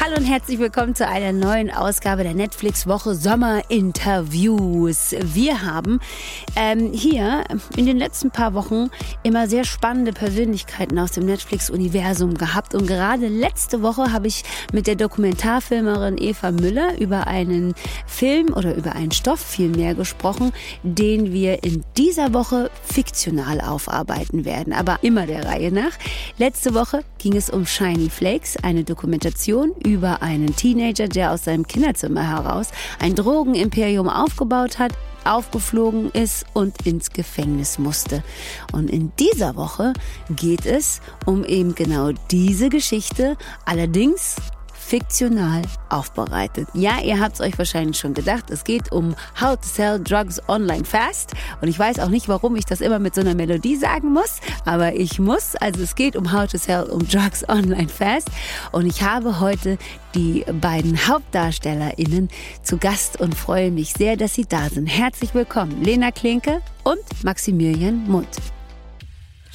Hallo und herzlich willkommen zu einer neuen Ausgabe der Netflix-Woche Sommerinterviews. Wir haben ähm, hier in den letzten paar Wochen immer sehr spannende Persönlichkeiten aus dem Netflix-Universum gehabt. Und gerade letzte Woche habe ich mit der Dokumentarfilmerin Eva Müller über einen Film oder über einen Stoff vielmehr gesprochen, den wir in dieser Woche fiktional aufarbeiten werden. Aber immer der Reihe nach. Letzte Woche ging es um Shiny Flakes, eine Dokumentation über einen Teenager, der aus seinem Kinderzimmer heraus ein Drogenimperium aufgebaut hat, aufgeflogen ist und ins Gefängnis musste. Und in dieser Woche geht es um eben genau diese Geschichte, allerdings fiktional aufbereitet. Ja, ihr habt es euch wahrscheinlich schon gedacht. Es geht um How to Sell Drugs Online Fast. Und ich weiß auch nicht, warum ich das immer mit so einer Melodie sagen muss, aber ich muss. Also es geht um How to Sell um Drugs Online Fast. Und ich habe heute die beiden HauptdarstellerInnen zu Gast und freue mich sehr, dass sie da sind. Herzlich willkommen, Lena Klinke und Maximilian Mund.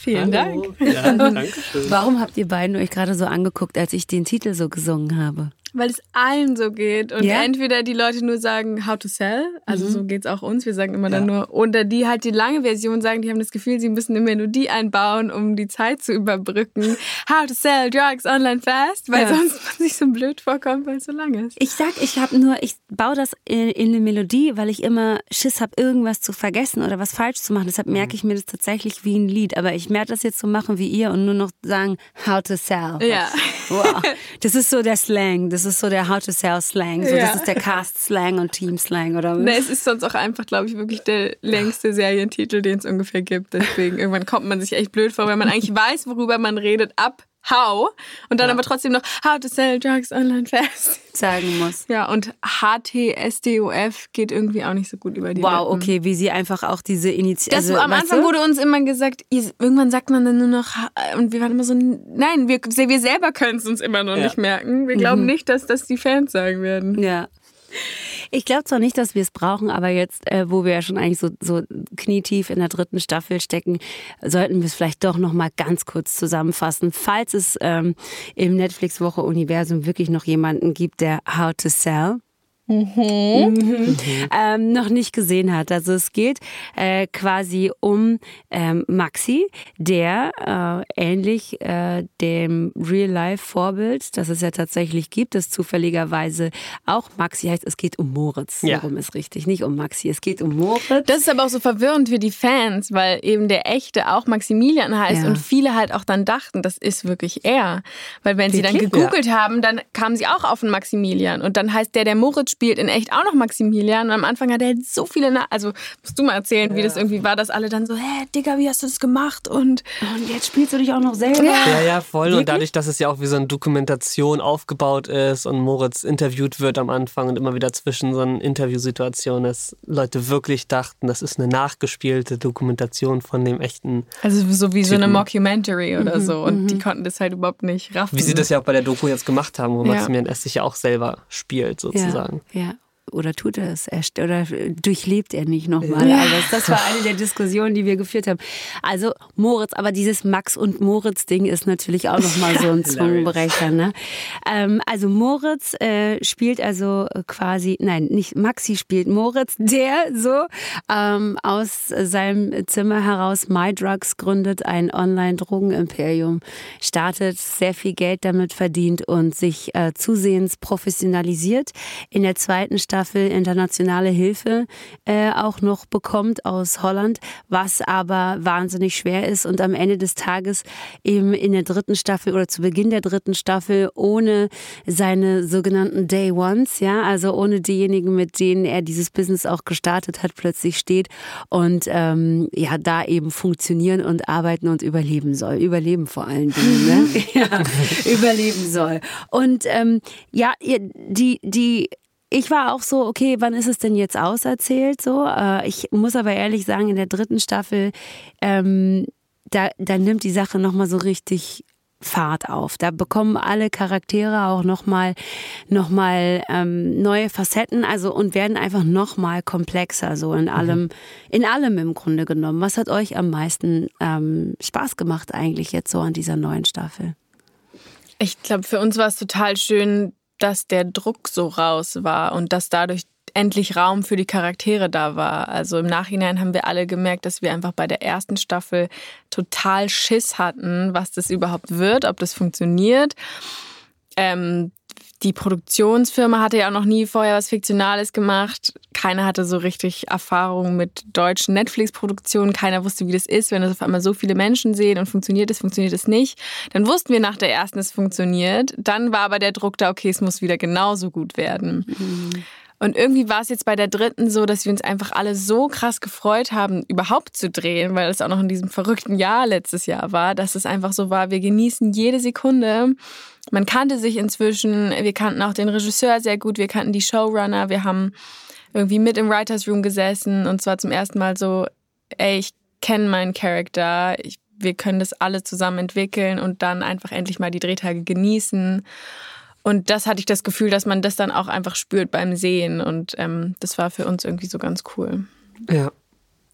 Vielen Hallo. Dank. Ja. Warum habt ihr beiden euch gerade so angeguckt, als ich den Titel so gesungen habe? Weil es allen so geht. Und Ja? entweder die Leute nur sagen, how to sell, also Mhm. so geht's auch uns, wir sagen immer dann Ja. nur, oder die halt die lange Version sagen, die haben das Gefühl, sie müssen eine Melodie einbauen, um die Zeit zu überbrücken. How to sell drugs online fast, weil Ja. sonst man sich so blöd vorkommt, weil es so lang ist. Ich sag, ich habe nur, ich baue das in, in eine Melodie, weil ich immer Schiss habe, irgendwas zu vergessen oder was falsch zu machen. Deshalb merke ich mir das tatsächlich wie ein Lied. Aber ich werde das jetzt so machen wie ihr und nur noch sagen, how to sell. Ja. Wow. Das ist so der Slang. Das ist so der How to Sell Slang. So, Ja. Das ist der Cast Slang und Team Slang oder was? Ne, es ist sonst auch einfach, glaube ich, wirklich der längste Serientitel, den es ungefähr gibt. Deswegen irgendwann kommt man sich echt blöd vor, weil man eigentlich weiß, worüber man redet, ab How und dann aber trotzdem noch How to sell drugs online fast. sagen muss. Ja, und HTSDOF geht irgendwie auch nicht so gut über die Wow, Lippen. okay, wie sie einfach auch diese Initiative. Das, am Anfang wurde uns immer gesagt, irgendwann sagt man dann nur noch, und wir waren immer so, nein, wir, wir selber können es uns immer noch Ja. nicht merken. Wir glauben nicht, dass das die Fans sagen werden. Ja. Ich glaube zwar nicht, dass wir es brauchen, aber jetzt, äh, wo wir ja schon eigentlich so, so knietief in der dritten Staffel stecken, sollten wir es vielleicht doch noch mal ganz kurz zusammenfassen. Falls es ähm, im Netflix-Woche-Universum wirklich noch jemanden gibt, der How to Sell Mhm. ähm, noch nicht gesehen hat. Also es geht äh, quasi um ähm, Maxi, der äh, ähnlich äh, dem Real-Life-Vorbild, das es ja tatsächlich gibt, das zufälligerweise auch Maxi heißt, es geht um Moritz. Ja. Darum ist richtig, nicht um Maxi, es geht um Moritz. Das ist aber auch so verwirrend für die Fans, weil eben der echte auch Maximilian heißt Ja. und viele halt auch dann dachten, das ist wirklich er. Weil wenn sie dann gegoogelt haben, dann kamen sie auch auf einen Maximilian und dann heißt der, der Moritz spielt, in echt auch noch Maximilian und am Anfang hat er so viele, Na also musst du mal erzählen, wie das irgendwie war, dass alle dann so, hä, Digga, wie hast du das gemacht und Und jetzt spielst du dich auch noch selber. Ja, ja, voll. Wirklich? Und dadurch, dass es ja auch wie so eine Dokumentation aufgebaut ist und Moritz interviewt wird am Anfang und immer wieder zwischen so einer Interviewsituation, dass Leute wirklich dachten, das ist eine nachgespielte Dokumentation von dem echten. also so wie so eine Typen. Mockumentary oder so und die konnten das halt überhaupt nicht raffen. Wie sie das ja auch bei der Doku jetzt gemacht haben, wo Ja. Maximilian S. sich ja auch selber spielt, sozusagen. Ja, ja. Oder tut er es? Er, oder durchlebt er nicht nochmal? Ja. Also das, das war eine der Diskussionen, die wir geführt haben. Also Moritz, aber dieses Max und Moritz-Ding ist natürlich auch nochmal so ein Zungenbrecher. Ne? Ähm, also Moritz äh, spielt also quasi, nein, nicht Maxi spielt Moritz, der so ähm, aus seinem Zimmer heraus My Drugs gründet, ein Online-Drogenimperium, startet, sehr viel Geld damit verdient und sich äh, zusehends professionalisiert. In der zweiten Staffel internationale Hilfe äh, auch noch bekommt aus Holland, was aber wahnsinnig schwer ist und am Ende des Tages eben in der dritten Staffel oder zu Beginn der dritten Staffel ohne seine sogenannten Day Ones, ja, also ohne diejenigen, mit denen er dieses Business auch gestartet hat, plötzlich steht und ähm, ja, da eben funktionieren und arbeiten und überleben soll. Überleben vor allen Dingen, ne? ja, überleben soll. Und ähm, ja, die, die ich war auch so, okay, wann ist es denn jetzt auserzählt? So, äh, ich muss aber ehrlich sagen, in der dritten Staffel, ähm, da, da nimmt die Sache nochmal so richtig Fahrt auf. Da bekommen alle Charaktere auch nochmal noch mal, ähm, neue Facetten, also und werden einfach nochmal komplexer, so in allem, in allem im Grunde genommen. Was hat euch am meisten ähm, Spaß gemacht eigentlich jetzt so an dieser neuen Staffel? Ich glaube, für uns war es total schön, dass der Druck so raus war und dass dadurch endlich Raum für die Charaktere da war. Also im Nachhinein haben wir alle gemerkt, dass wir einfach bei der ersten Staffel total Schiss hatten, was das überhaupt wird, ob das funktioniert. Ähm, die Produktionsfirma hatte ja auch noch nie vorher was Fiktionales gemacht. Keiner hatte so richtig Erfahrung mit deutschen Netflix-Produktionen. Keiner wusste, wie das ist, wenn das auf einmal so viele Menschen sehen und funktioniert es, funktioniert es nicht. Dann wussten wir nach der ersten, es funktioniert. Dann war aber der Druck da, okay, es muss wieder genauso gut werden. Mhm. Und irgendwie war es jetzt bei der dritten so, dass wir uns einfach alle so krass gefreut haben, überhaupt zu drehen, weil es auch noch in diesem verrückten Jahr letztes Jahr war, dass es einfach so war, wir genießen jede Sekunde. Man kannte sich inzwischen, wir kannten auch den Regisseur sehr gut, wir kannten die Showrunner, wir haben irgendwie mit im Writers Room gesessen und zwar zum ersten Mal so, ey, ich kenne meinen Charakter, wir können das alle zusammen entwickeln und dann einfach endlich mal die Drehtage genießen. Und das hatte ich das Gefühl, dass man das dann auch einfach spürt beim Sehen. Und ähm, das war für uns irgendwie so ganz cool. Ja,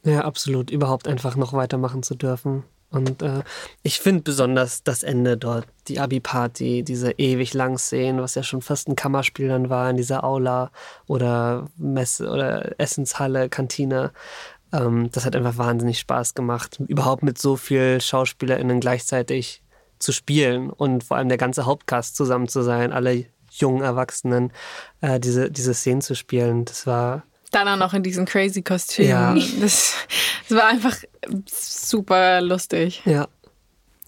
ja, absolut. Überhaupt einfach noch weitermachen zu dürfen. Und äh, ich finde besonders das Ende dort, die Abi-Party, diese ewig lang Szenen, was ja schon fast ein Kammerspiel dann war in dieser Aula oder Messe oder Essenshalle, Kantine. Ähm, das hat einfach wahnsinnig Spaß gemacht. Überhaupt mit so vielen SchauspielerInnen gleichzeitig zu spielen und vor allem der ganze Hauptcast zusammen zu sein, alle jungen Erwachsenen, äh, diese, diese Szenen zu spielen. Das war. Dann auch noch in diesem crazy Kostüm. Ja. Das, das war einfach super lustig. Ja.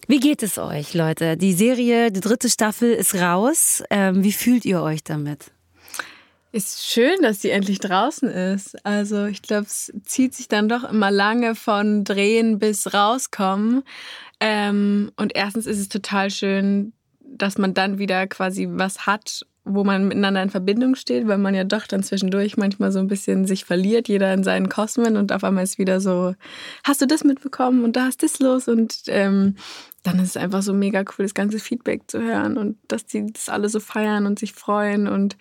Wie geht es euch, Leute? Die Serie, die dritte Staffel ist raus. Ähm, wie fühlt ihr euch damit? Ist schön, dass sie endlich draußen ist. Also ich glaube, es zieht sich dann doch immer lange von Drehen bis rauskommen. Ähm, und erstens ist es total schön, dass man dann wieder quasi was hat, wo man miteinander in Verbindung steht, weil man ja doch dann zwischendurch manchmal so ein bisschen sich verliert, jeder in seinen Kosmen und auf einmal ist wieder so, hast du das mitbekommen und da ist das los? Und ähm, dann ist es einfach so mega cool, das ganze Feedback zu hören und dass die das alle so feiern und sich freuen und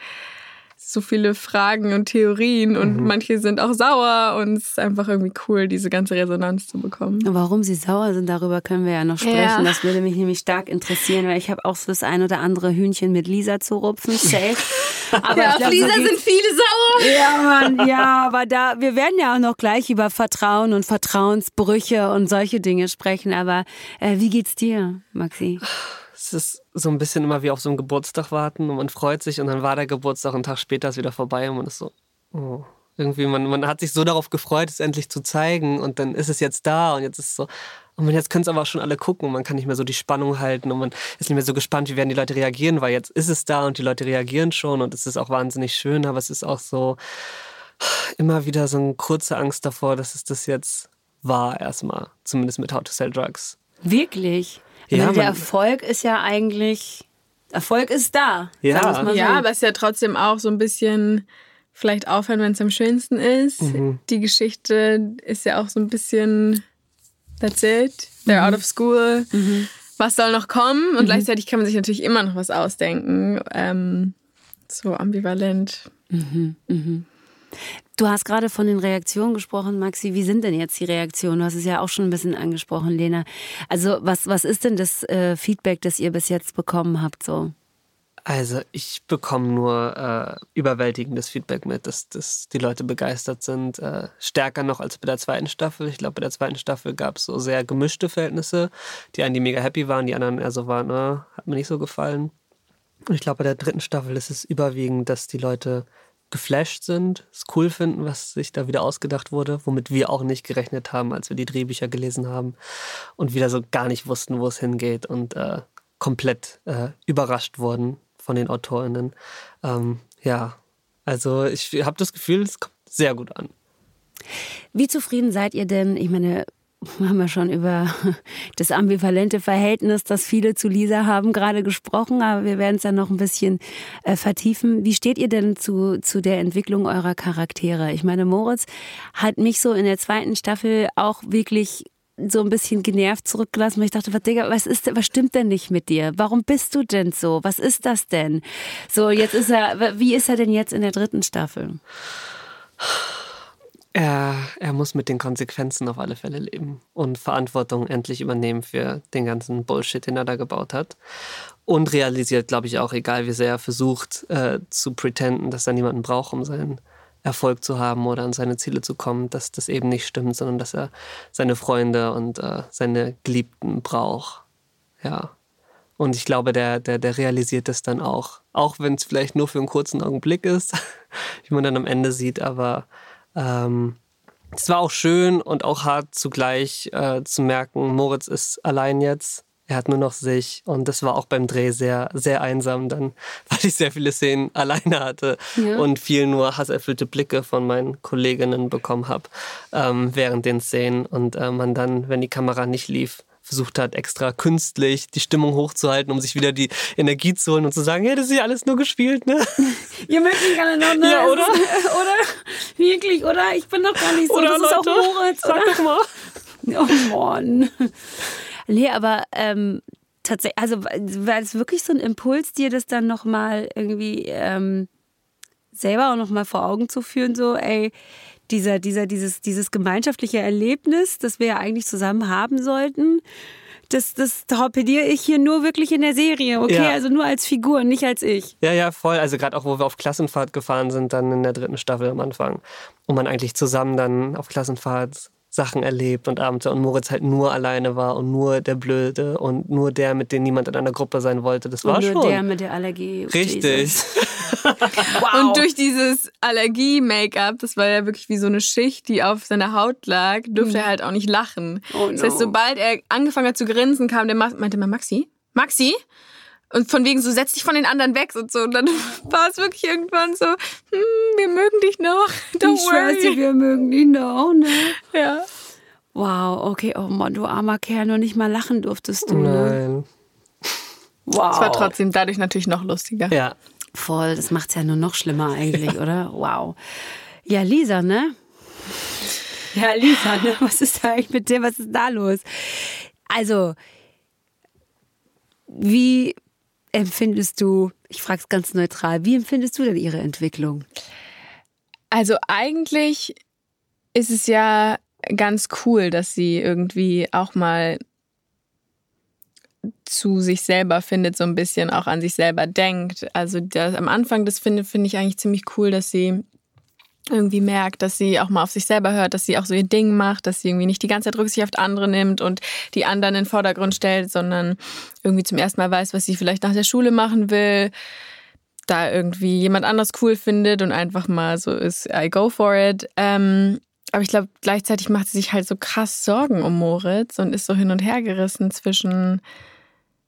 so viele Fragen und Theorien und mhm. manche sind auch sauer und es ist einfach irgendwie cool, diese ganze Resonanz zu bekommen. Warum sie sauer sind, darüber können wir ja noch sprechen. Ja. Das würde mich nämlich stark interessieren, weil ich habe auch so das ein oder andere Hühnchen mit Lisa zu rupfen, safe. Aber ja, auf Lisa sind viele sauer. Ja, Mann, ja, aber da, wir werden ja auch noch gleich über Vertrauen und Vertrauensbrüche und solche Dinge sprechen. Aber äh, wie geht's dir, Maxi? Es ist so ein bisschen immer wie auf so einen Geburtstag warten und man freut sich und dann war der Geburtstag und einen Tag später ist wieder vorbei und man ist so, oh. Irgendwie, man, man hat sich so darauf gefreut, es endlich zu zeigen und dann ist es jetzt da und jetzt ist es so, und jetzt können es aber auch schon alle gucken und man kann nicht mehr so die Spannung halten und man ist nicht mehr so gespannt, wie werden die Leute reagieren, weil jetzt ist es da und die Leute reagieren schon und es ist auch wahnsinnig schön, aber es ist auch so immer wieder so eine kurze Angst davor, dass es das jetzt war erstmal, zumindest mit How to Sell Drugs. Wirklich? Ja, der Erfolg ist ja eigentlich, Erfolg ist da. Ja, so. ja aber es ist ja trotzdem auch so ein bisschen vielleicht aufhören, wenn es am schönsten ist. Mhm. Die Geschichte ist ja auch so ein bisschen, that's it, they're mhm. out of school. Mhm. Was soll noch kommen? Und mhm. gleichzeitig kann man sich natürlich immer noch was ausdenken. Ähm, so ambivalent. Mhm. Mhm. Du hast gerade von den Reaktionen gesprochen, Maxi. Wie sind denn jetzt die Reaktionen? Du hast es ja auch schon ein bisschen angesprochen, Lena. Also was, was ist denn das äh, Feedback, das ihr bis jetzt bekommen habt? So? Also ich bekomme nur äh, überwältigendes Feedback mit, dass, dass die Leute begeistert sind. Äh, stärker noch als bei der zweiten Staffel. Ich glaube, bei der zweiten Staffel gab es so sehr gemischte Verhältnisse. Die einen, die mega happy waren, die anderen eher so waren, äh, hat mir nicht so gefallen. Und ich glaube, bei der dritten Staffel ist es überwiegend, dass die Leute geflasht sind, es cool finden, was sich da wieder ausgedacht wurde, womit wir auch nicht gerechnet haben, als wir die Drehbücher gelesen haben und wieder so gar nicht wussten, wo es hingeht und äh, komplett äh, überrascht wurden von den AutorInnen. Ähm, ja, also ich habe das Gefühl, es kommt sehr gut an. Wie zufrieden seid ihr denn? Ich meine, haben ja schon über das ambivalente Verhältnis, das viele zu Lisa haben, gerade gesprochen, aber wir werden es ja noch ein bisschen äh, vertiefen. Wie steht ihr denn zu, zu der Entwicklung eurer Charaktere? Ich meine, Moritz hat mich so in der zweiten Staffel auch wirklich so ein bisschen genervt zurückgelassen, weil ich dachte, was, Digga, was ist, was stimmt denn nicht mit dir? Warum bist du denn so? Was ist das denn? So, jetzt ist er, wie ist er denn jetzt in der dritten Staffel? Er, er muss mit den Konsequenzen auf alle Fälle leben und Verantwortung endlich übernehmen für den ganzen Bullshit, den er da gebaut hat. Und realisiert, glaube ich, auch, egal wie sehr er versucht äh, zu pretenden, dass er niemanden braucht, um seinen Erfolg zu haben oder an seine Ziele zu kommen, dass das eben nicht stimmt, sondern dass er seine Freunde und äh, seine Geliebten braucht. Ja. Und ich glaube, der, der, der realisiert das dann auch. Auch wenn es vielleicht nur für einen kurzen Augenblick ist, wie man dann am Ende sieht, aber ähm, es war auch schön und auch hart zugleich äh, zu merken, Moritz ist allein jetzt. Er hat nur noch sich und das war auch beim Dreh sehr, sehr einsam dann, weil ich sehr viele Szenen alleine hatte ja. und viel nur hasserfüllte Blicke von meinen Kolleginnen bekommen habe ähm, während den Szenen und äh, man dann, wenn die Kamera nicht lief, versucht hat, extra künstlich die Stimmung hochzuhalten, um sich wieder die Energie zu holen und zu sagen, hey, das ist ja alles nur gespielt, ne? Ihr mögt mich alle noch, ne? Ja, oder? oder? Wirklich, oder? Ich bin doch gar nicht so. Oder, das Leute, ist auch Moritz, Sag oder? doch mal. Oh Mann. Nee, aber ähm, tatsächlich, also war es wirklich so ein Impuls, dir das dann nochmal irgendwie ähm, selber auch nochmal vor Augen zu führen, so, ey, dieser, dieser, dieses, dieses gemeinschaftliche Erlebnis, das wir ja eigentlich zusammen haben sollten, das, das torpediere ich hier nur wirklich in der Serie, okay? Ja. Also nur als Figur, nicht als ich. Ja, ja, voll. Also gerade auch, wo wir auf Klassenfahrt gefahren sind, dann in der dritten Staffel am Anfang. Und man eigentlich zusammen dann auf Klassenfahrt Sachen erlebt und Abenteuer und Moritz halt nur alleine war und nur der Blöde und nur der, mit dem niemand in einer Gruppe sein wollte. Das war Und nur schon. der mit der Allergie. Richtig. Jesus. Und durch dieses Allergie-Make-up, das war ja wirklich wie so eine Schicht, die auf seiner Haut lag, durfte er halt auch nicht lachen. Oh Das heißt, no. sobald er angefangen hat zu grinsen, kam der, Ma- meinte mal, Maxi? Maxi? Und von wegen so, setz dich von den anderen weg und so. Und dann war es wirklich irgendwann so, hm, wir mögen dich noch. Don't Ich worry. wir mögen ihn doch, ne? Ja. Wow, okay, oh Mann, du armer Kerl, noch nicht mal lachen durftest du, ne? Nein. Wow. Es war trotzdem dadurch natürlich noch lustiger. Ja. Voll, das macht's ja nur noch schlimmer eigentlich, oder? Wow. Ja, Lisa, ne? Ja, Lisa, ne? Was ist da eigentlich mit dir? Was ist da los? Also, wie empfindest du, ich frage es ganz neutral, wie empfindest du denn ihre Entwicklung? Also eigentlich ist es ja ganz cool, dass sie irgendwie auch mal zu sich selber findet, so ein bisschen auch an sich selber denkt. Also das, am Anfang, das finde finde ich eigentlich ziemlich cool, dass sie irgendwie merkt, dass sie auch mal auf sich selber hört, dass sie auch so ihr Ding macht, dass sie irgendwie nicht die ganze Zeit Rücksicht auf andere nimmt und die anderen in den Vordergrund stellt, sondern irgendwie zum ersten Mal weiß, was sie vielleicht nach der Schule machen will, da irgendwie jemand anders cool findet und einfach mal so ist, I go for it. Ähm, aber ich glaube, gleichzeitig macht sie sich halt so krass Sorgen um Moritz und ist so hin und her gerissen zwischen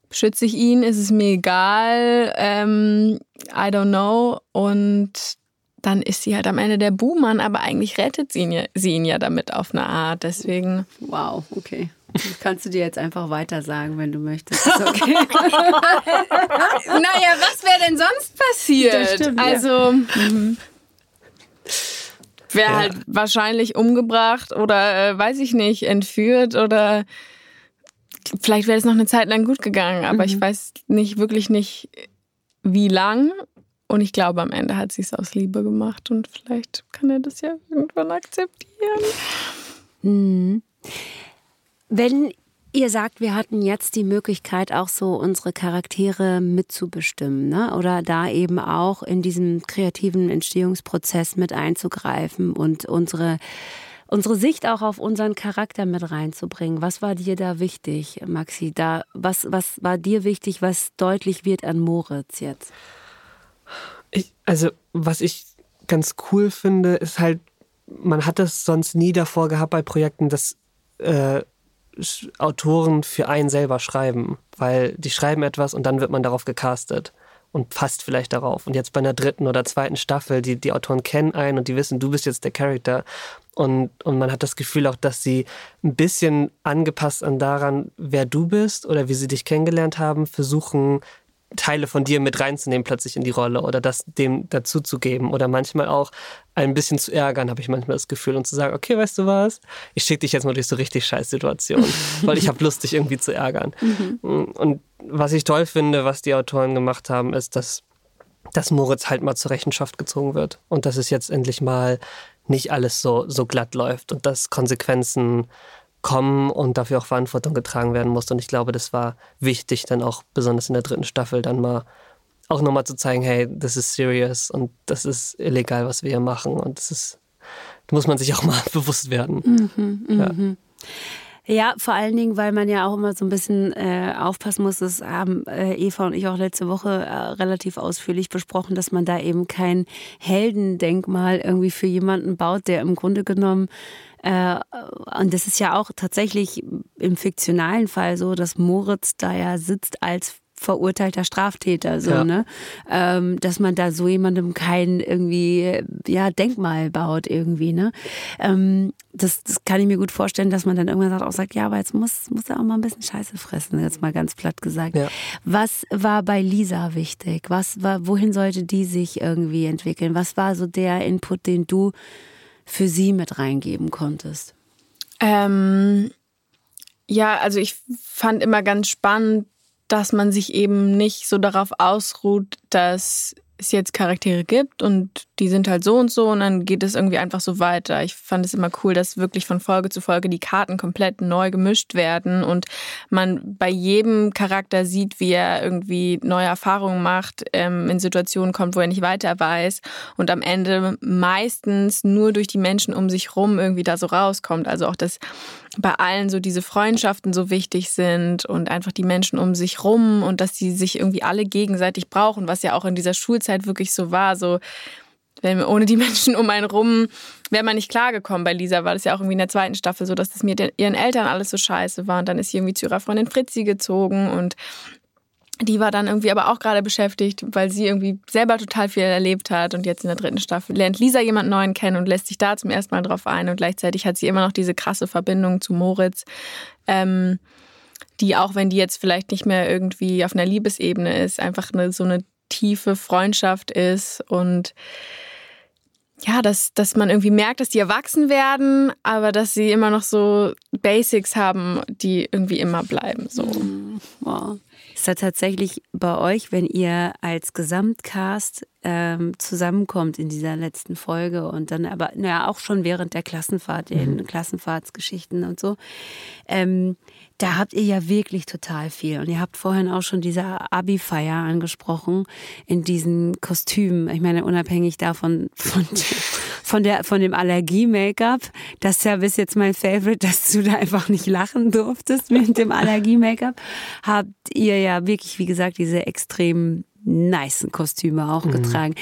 beschütze ich ihn, ist es mir egal, ähm, I don't know. Und dann ist sie halt am Ende der Buhmann, aber eigentlich rettet sie ihn ja, sie ihn ja damit auf eine Art. Deswegen. Wow, okay. Das kannst du dir jetzt einfach weiter sagen, wenn du möchtest. Ist okay. Naja, was wäre denn sonst passiert? Das stimmt, ja. also. Wäre Ja. halt wahrscheinlich umgebracht oder äh, weiß ich nicht, entführt oder vielleicht wäre es noch eine Zeit lang gut gegangen, aber ich weiß nicht, wirklich nicht, wie lang. Und ich glaube, am Ende hat sie es aus Liebe gemacht und vielleicht kann er das ja irgendwann akzeptieren. Wenn ihr sagt, wir hatten jetzt die Möglichkeit, auch so unsere Charaktere mitzubestimmen, ne? oder da eben auch in diesem kreativen Entstehungsprozess mit einzugreifen und unsere, unsere Sicht auch auf unseren Charakter mit reinzubringen. Was war dir da wichtig, Maxi? Da, was, was war dir wichtig, was deutlich wird an Moritz jetzt? Ich, also, was ich ganz cool finde, ist halt, man hat das sonst nie davor gehabt bei Projekten, dass äh, Autoren für einen selber schreiben. Weil die schreiben etwas und dann wird man darauf gecastet und passt vielleicht darauf. Und jetzt bei einer dritten oder zweiten Staffel, die, die Autoren kennen einen und die wissen, du bist jetzt der Charakter. Und, und man hat das Gefühl auch, dass sie ein bisschen angepasst an daran, wer du bist oder wie sie dich kennengelernt haben, versuchen, Teile von dir mit reinzunehmen plötzlich in die Rolle oder das dem dazuzugeben oder manchmal auch ein bisschen zu ärgern, habe ich manchmal das Gefühl und zu sagen, okay, weißt du was, ich schicke dich jetzt mal durch so richtig scheiß Situationen, weil ich habe Lust, dich irgendwie zu ärgern. Und was ich toll finde, was die Autoren gemacht haben, ist, dass dass Moritz halt mal zur Rechenschaft gezogen wird und dass es jetzt endlich mal nicht alles so, so glatt läuft und dass Konsequenzen kommen und dafür auch Verantwortung getragen werden muss. Und ich glaube, das war wichtig, dann auch besonders in der dritten Staffel dann mal auch nochmal zu zeigen, hey, das ist serious und das ist illegal, was wir hier machen. Und das ist, da muss man sich auch mal bewusst werden. Mhm, ja. Mhm. Ja, vor allen Dingen, weil man ja auch immer so ein bisschen äh, aufpassen muss. Das haben äh, Eva und ich auch letzte Woche äh, relativ ausführlich besprochen, dass man da eben kein Heldendenkmal irgendwie für jemanden baut, der im Grunde genommen und das ist ja auch tatsächlich im fiktionalen Fall so, dass Moritz da ja sitzt als verurteilter Straftäter, so, ja. ne? Ähm, dass man da so jemandem kein irgendwie, ja, Denkmal baut irgendwie, ne? Ähm, das, das kann ich mir gut vorstellen, dass man dann irgendwann sagt, auch sagt, ja, aber jetzt muss, muss er auch mal ein bisschen Scheiße fressen, jetzt mal ganz platt gesagt. Ja. Was war bei Lisa wichtig? Was war, wohin sollte die sich irgendwie entwickeln? Was war so der Input, den du für sie mit reingeben konntest? Ähm, ja, also ich fand immer ganz spannend, dass man sich eben nicht so darauf ausruht, dass es jetzt Charaktere gibt und die sind halt so und so und dann geht es irgendwie einfach so weiter. Ich fand es immer cool, dass wirklich von Folge zu Folge die Karten komplett neu gemischt werden und man bei jedem Charakter sieht, wie er irgendwie neue Erfahrungen macht, ähm, in Situationen kommt, wo er nicht weiter weiß und am Ende meistens nur durch die Menschen um sich rum irgendwie da so rauskommt. Also auch das bei allen so diese Freundschaften so wichtig sind und einfach die Menschen um sich rum und dass sie sich irgendwie alle gegenseitig brauchen, was ja auch in dieser Schulzeit wirklich so war. So, wenn ohne die Menschen um einen rum wäre man nicht klargekommen. Bei Lisa war das ja auch irgendwie in der zweiten Staffel so, dass es mit ihren Eltern alles so scheiße war und dann ist sie irgendwie zu ihrer Freundin Fritzi gezogen und die war dann irgendwie aber auch gerade beschäftigt, weil sie irgendwie selber total viel erlebt hat und jetzt in der dritten Staffel lernt Lisa jemand Neuen kennen und lässt sich da zum ersten Mal drauf ein und gleichzeitig hat sie immer noch diese krasse Verbindung zu Moritz, ähm, die auch wenn die jetzt vielleicht nicht mehr irgendwie auf einer Liebesebene ist, einfach eine, so eine tiefe Freundschaft ist und ja, dass, dass man irgendwie merkt, dass die erwachsen werden, aber dass sie immer noch so Basics haben, die irgendwie immer bleiben. So. Mhm. Wow da tatsächlich bei euch, wenn ihr als Gesamtcast ähm, zusammenkommt in dieser letzten Folge und dann aber naja, auch schon während der Klassenfahrt, den mhm. Klassenfahrtsgeschichten und so, ähm, da habt ihr ja wirklich total viel. Und ihr habt vorhin auch schon diese Abi-Feier angesprochen in diesen Kostümen. Ich meine, unabhängig davon, von, von, der, von dem Allergie-Make-up, das ist ja bis jetzt mein Favorite, dass du da einfach nicht lachen durftest mit dem Allergie-Make-up, habt ihr ja wirklich, wie gesagt, diese extrem nice Kostüme auch mhm. getragen.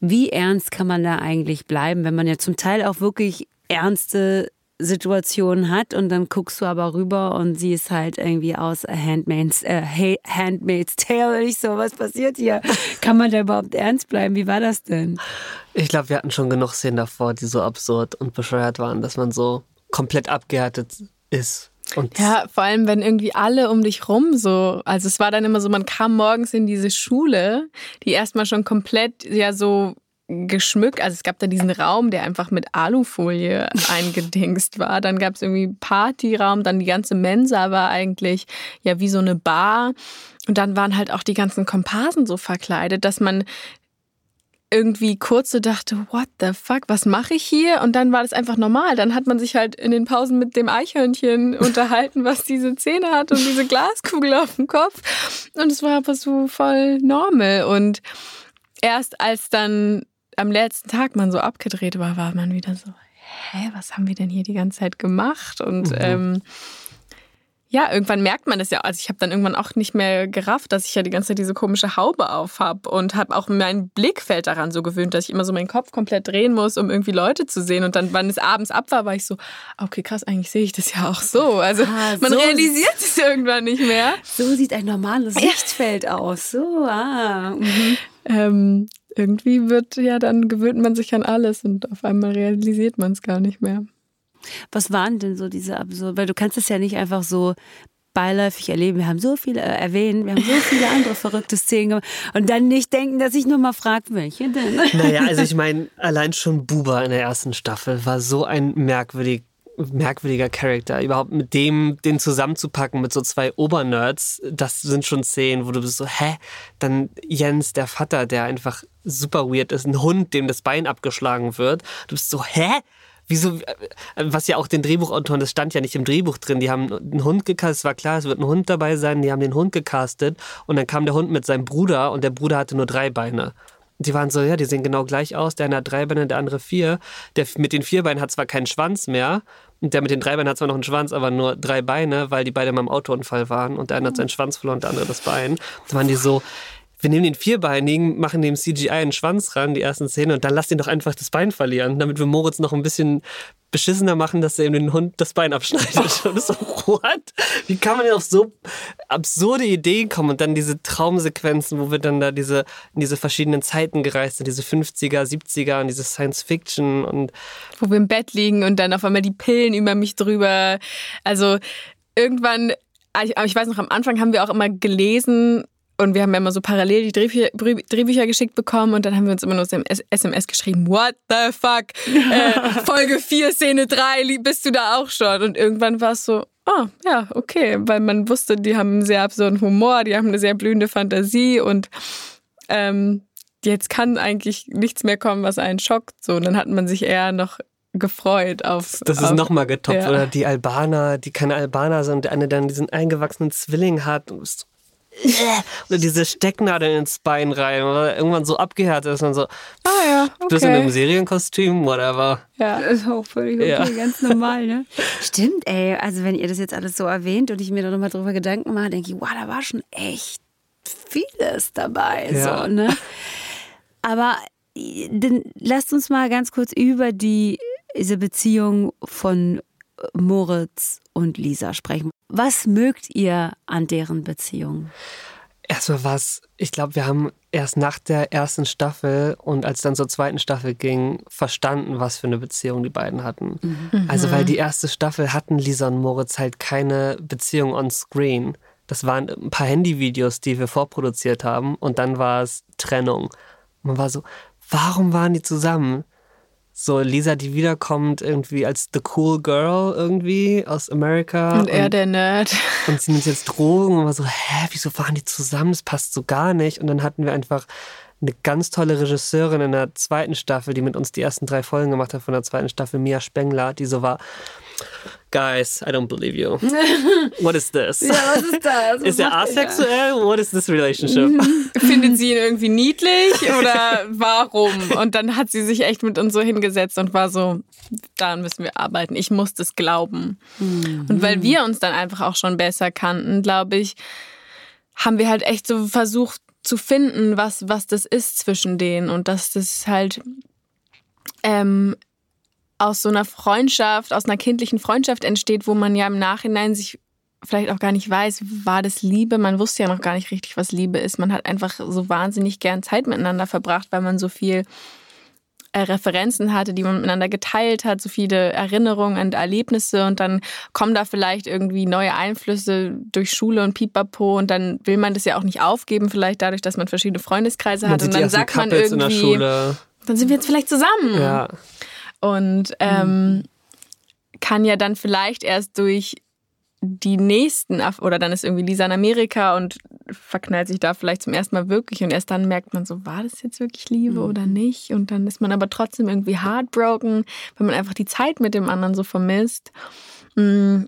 Wie ernst kann man da eigentlich bleiben, wenn man ja zum Teil auch wirklich ernste Situation hat und dann guckst du aber rüber und sie ist halt irgendwie aus Handmaid's, äh, Handmaid's Tale und ich so, was passiert hier? Kann man da überhaupt ernst bleiben? Wie war das denn? Ich glaube, wir hatten schon genug Szenen davor, die so absurd und bescheuert waren, dass man so komplett abgehärtet ist. Und ja, vor allem, wenn irgendwie alle um dich rum so, also es war dann immer so, man kam morgens in diese Schule, die erstmal schon komplett ja so geschmückt. Also es gab da diesen Raum, der einfach mit Alufolie eingedingst war. Dann gab es irgendwie Partyraum, dann die ganze Mensa war eigentlich ja wie so eine Bar. Und dann waren halt auch die ganzen Komparsen so verkleidet, dass man irgendwie kurz so dachte, what the fuck, was mache ich hier? Und dann war das einfach normal. Dann hat man sich halt in den Pausen mit dem Eichhörnchen unterhalten, was diese Zähne hat und diese Glaskugel auf dem Kopf. Und es war einfach so voll normal. Und erst als dann am letzten Tag man so abgedreht war, war man wieder so, hä, was haben wir denn hier die ganze Zeit gemacht? Und mhm. ähm, ja, irgendwann merkt man das ja. Also ich habe dann irgendwann auch nicht mehr gerafft, dass ich ja die ganze Zeit diese komische Haube auf habe und habe auch mein Blickfeld daran so gewöhnt, dass ich immer so meinen Kopf komplett drehen muss, um irgendwie Leute zu sehen. Und dann, wann es abends ab war, war ich so, okay, krass, eigentlich sehe ich das ja auch so. Also ah, man so realisiert es irgendwann nicht mehr. So sieht ein normales Sichtfeld aus. So, ah. Mhm. Ähm, irgendwie wird ja dann gewöhnt man sich an alles und auf einmal realisiert man es gar nicht mehr. Was waren denn so diese absurd? Weil du kannst es ja nicht einfach so beiläufig erleben. Wir haben so viele äh, erwähnt, wir haben so viele andere verrückte Szenen gemacht und dann nicht denken, dass ich nur mal frage, welche denn? Naja, also ich meine, allein schon Buba in der ersten Staffel war so ein merkwürdig merkwürdiger Charakter. Überhaupt mit dem, den zusammenzupacken mit so zwei Obernerds, das sind schon Szenen, wo du bist so, hä? Dann Jens, der Vater, der einfach super weird ist, ein Hund, dem das Bein abgeschlagen wird. Du bist so, hä? Wieso, was ja auch den Drehbuchautoren, das stand ja nicht im Drehbuch drin, die haben einen Hund gecastet, es war klar, es wird ein Hund dabei sein, die haben den Hund gecastet und dann kam der Hund mit seinem Bruder und der Bruder hatte nur drei Beine. Die waren so, ja, die sehen genau gleich aus. Der eine hat drei Beine, der andere vier. Der mit den vier Beinen hat zwar keinen Schwanz mehr. Und der mit den drei Beinen hat zwar noch einen Schwanz, aber nur drei Beine, weil die beide mal im Autounfall waren. Und der eine hat seinen Schwanz verloren, der andere das Bein. Da waren die so, wir nehmen den Vierbeinigen, machen dem CGI einen Schwanz ran, die ersten Szene, und dann lass ihn doch einfach das Bein verlieren, damit wir Moritz noch ein bisschen beschissener machen, dass er ihm den Hund das Bein abschneidet. Und so, what? Wie kann man denn auf so absurde Ideen kommen und dann diese Traumsequenzen, wo wir dann da diese, in diese verschiedenen Zeiten gereist sind, diese 50er, 70er und diese Science Fiction und. Wo wir im Bett liegen und dann auf einmal die Pillen über mich drüber. Also irgendwann ich weiß noch, am Anfang haben wir auch immer gelesen, und wir haben immer so parallel die Drehbücher, Drehbücher, geschickt bekommen und dann haben wir uns immer nur so im SMS geschrieben, what the fuck, äh, Folge 4, Szene 3, bist du da auch schon? Und irgendwann war es so, oh ja, okay, weil man wusste, die haben einen sehr absurden Humor, die haben eine sehr blühende Fantasie und ähm, jetzt kann eigentlich nichts mehr kommen, was einen schockt. So, und dann hat man sich eher noch gefreut auf. Das ist nochmal getoppt. Ja. Oder die Albaner, die keine Albaner sind, der eine dann diesen eingewachsenen Zwilling hat und ist oder diese Stecknadel ins Bein rein oder irgendwann so abgehärtet ist und so. Ah ja, okay. Bist in einem Serienkostüm, whatever. Ja, ist auch völlig okay, ja. ganz normal, ne? Stimmt, ey. Also wenn ihr das jetzt alles so erwähnt und ich mir da nochmal drüber Gedanken mache, denke ich, wow, da war schon echt vieles dabei, ja. so, ne? Aber dann lasst uns mal ganz kurz über die, diese Beziehung von Moritz und Lisa sprechen. Was mögt ihr an deren Beziehung? Erstmal was, ich glaube, wir haben erst nach der ersten Staffel und als dann zur zweiten Staffel ging, verstanden, was für eine Beziehung die beiden hatten. Mhm. Also, weil die erste Staffel hatten Lisa und Moritz halt keine Beziehung on screen. Das waren ein paar Handyvideos, die wir vorproduziert haben und dann war es Trennung. Man war so, warum waren die zusammen? So Lisa, die wiederkommt irgendwie als the cool girl irgendwie aus Amerika. Und er der Nerd. Und sie nimmt jetzt Drogen und war so, hä, wieso waren die zusammen? Das passt so gar nicht. Und dann hatten wir einfach eine ganz tolle Regisseurin in der zweiten Staffel, die mit uns die ersten drei Folgen gemacht hat von der zweiten Staffel, Mia Spengler, die so war, Guys, I don't believe you. What is this? Ja, was ist das? Was ist er asexuell? What is this relationship? Mhm. Findet sie ihn irgendwie niedlich oder warum? Und dann hat sie sich echt mit uns so hingesetzt und war so, daran müssen wir arbeiten. Ich muss das glauben. Mhm. Und weil wir uns dann einfach auch schon besser kannten, glaube ich, haben wir halt echt so versucht zu finden, was, was das ist zwischen denen und dass das halt ähm, aus so einer Freundschaft, aus einer kindlichen Freundschaft entsteht, wo man ja im Nachhinein sich vielleicht auch gar nicht weiß, war das Liebe? Man wusste ja noch gar nicht richtig, was Liebe ist. Man hat einfach so wahnsinnig gern Zeit miteinander verbracht, weil man so viel äh, Referenzen hatte, die man miteinander geteilt hat, so viele Erinnerungen und Erlebnisse und dann kommen da vielleicht irgendwie neue Einflüsse durch Schule und Pipapo und dann will man das ja auch nicht aufgeben, vielleicht dadurch, dass man verschiedene Freundeskreise hat und dann sagt man irgendwie, dann sind wir jetzt vielleicht zusammen. Ja. Und ähm, mhm. kann ja dann vielleicht erst durch die nächsten, oder dann ist irgendwie Lisa in Amerika und verknallt sich da vielleicht zum ersten Mal wirklich und erst dann merkt man so, war das jetzt wirklich Liebe mhm. oder nicht? Und dann ist man aber trotzdem irgendwie heartbroken, weil man einfach die Zeit mit dem anderen so vermisst. Mm.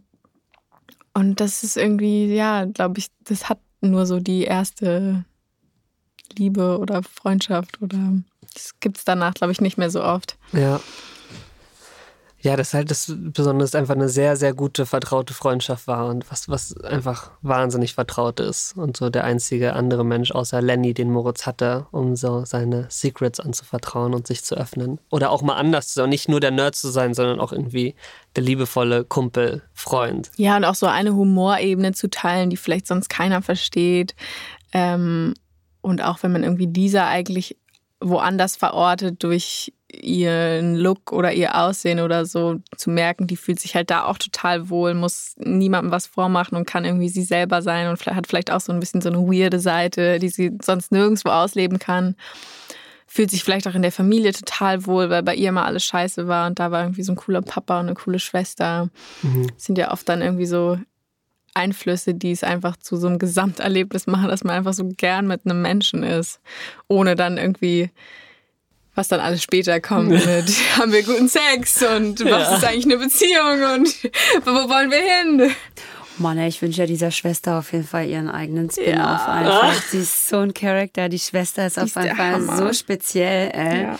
Und das ist irgendwie, ja, glaube ich, das hat nur so die erste Liebe oder Freundschaft oder das gibt es danach, glaube ich, nicht mehr so oft. Ja. Ja, das halt das Besondere, einfach eine sehr, sehr gute, vertraute Freundschaft war und was, was einfach wahnsinnig vertraut ist. Und so der einzige andere Mensch außer Lenny, den Moritz hatte, um so seine Secrets anzuvertrauen und sich zu öffnen. Oder auch mal anders zu sein, nicht nur der Nerd zu sein, sondern auch irgendwie der liebevolle Kumpel, Freund. Ja, und auch so eine Humorebene zu teilen, die vielleicht sonst keiner versteht. Ähm, und auch wenn man irgendwie dieser eigentlich woanders verortet durch ihren Look oder ihr Aussehen oder so zu merken, die fühlt sich halt da auch total wohl, muss niemandem was vormachen und kann irgendwie sie selber sein und hat vielleicht auch so ein bisschen so eine weirde Seite, die sie sonst nirgendwo ausleben kann. fühlt sich vielleicht auch in der Familie total wohl, weil bei ihr immer alles scheiße war und da war irgendwie so ein cooler Papa und eine coole Schwester. Mhm. Sind ja oft dann irgendwie so Einflüsse, die es einfach zu so einem Gesamterlebnis machen, dass man einfach so gern mit einem Menschen ist, ohne dann irgendwie was dann alles später kommt mit haben wir guten Sex und was ja. ist eigentlich eine Beziehung und wo wollen wir hin? Mann, ich wünsche ja dieser Schwester auf jeden Fall ihren eigenen Spin-off ja. einfach. Sie ist so ein Charakter, die Schwester ist auf jeden Fall Hammer. so speziell. Äh. Ja.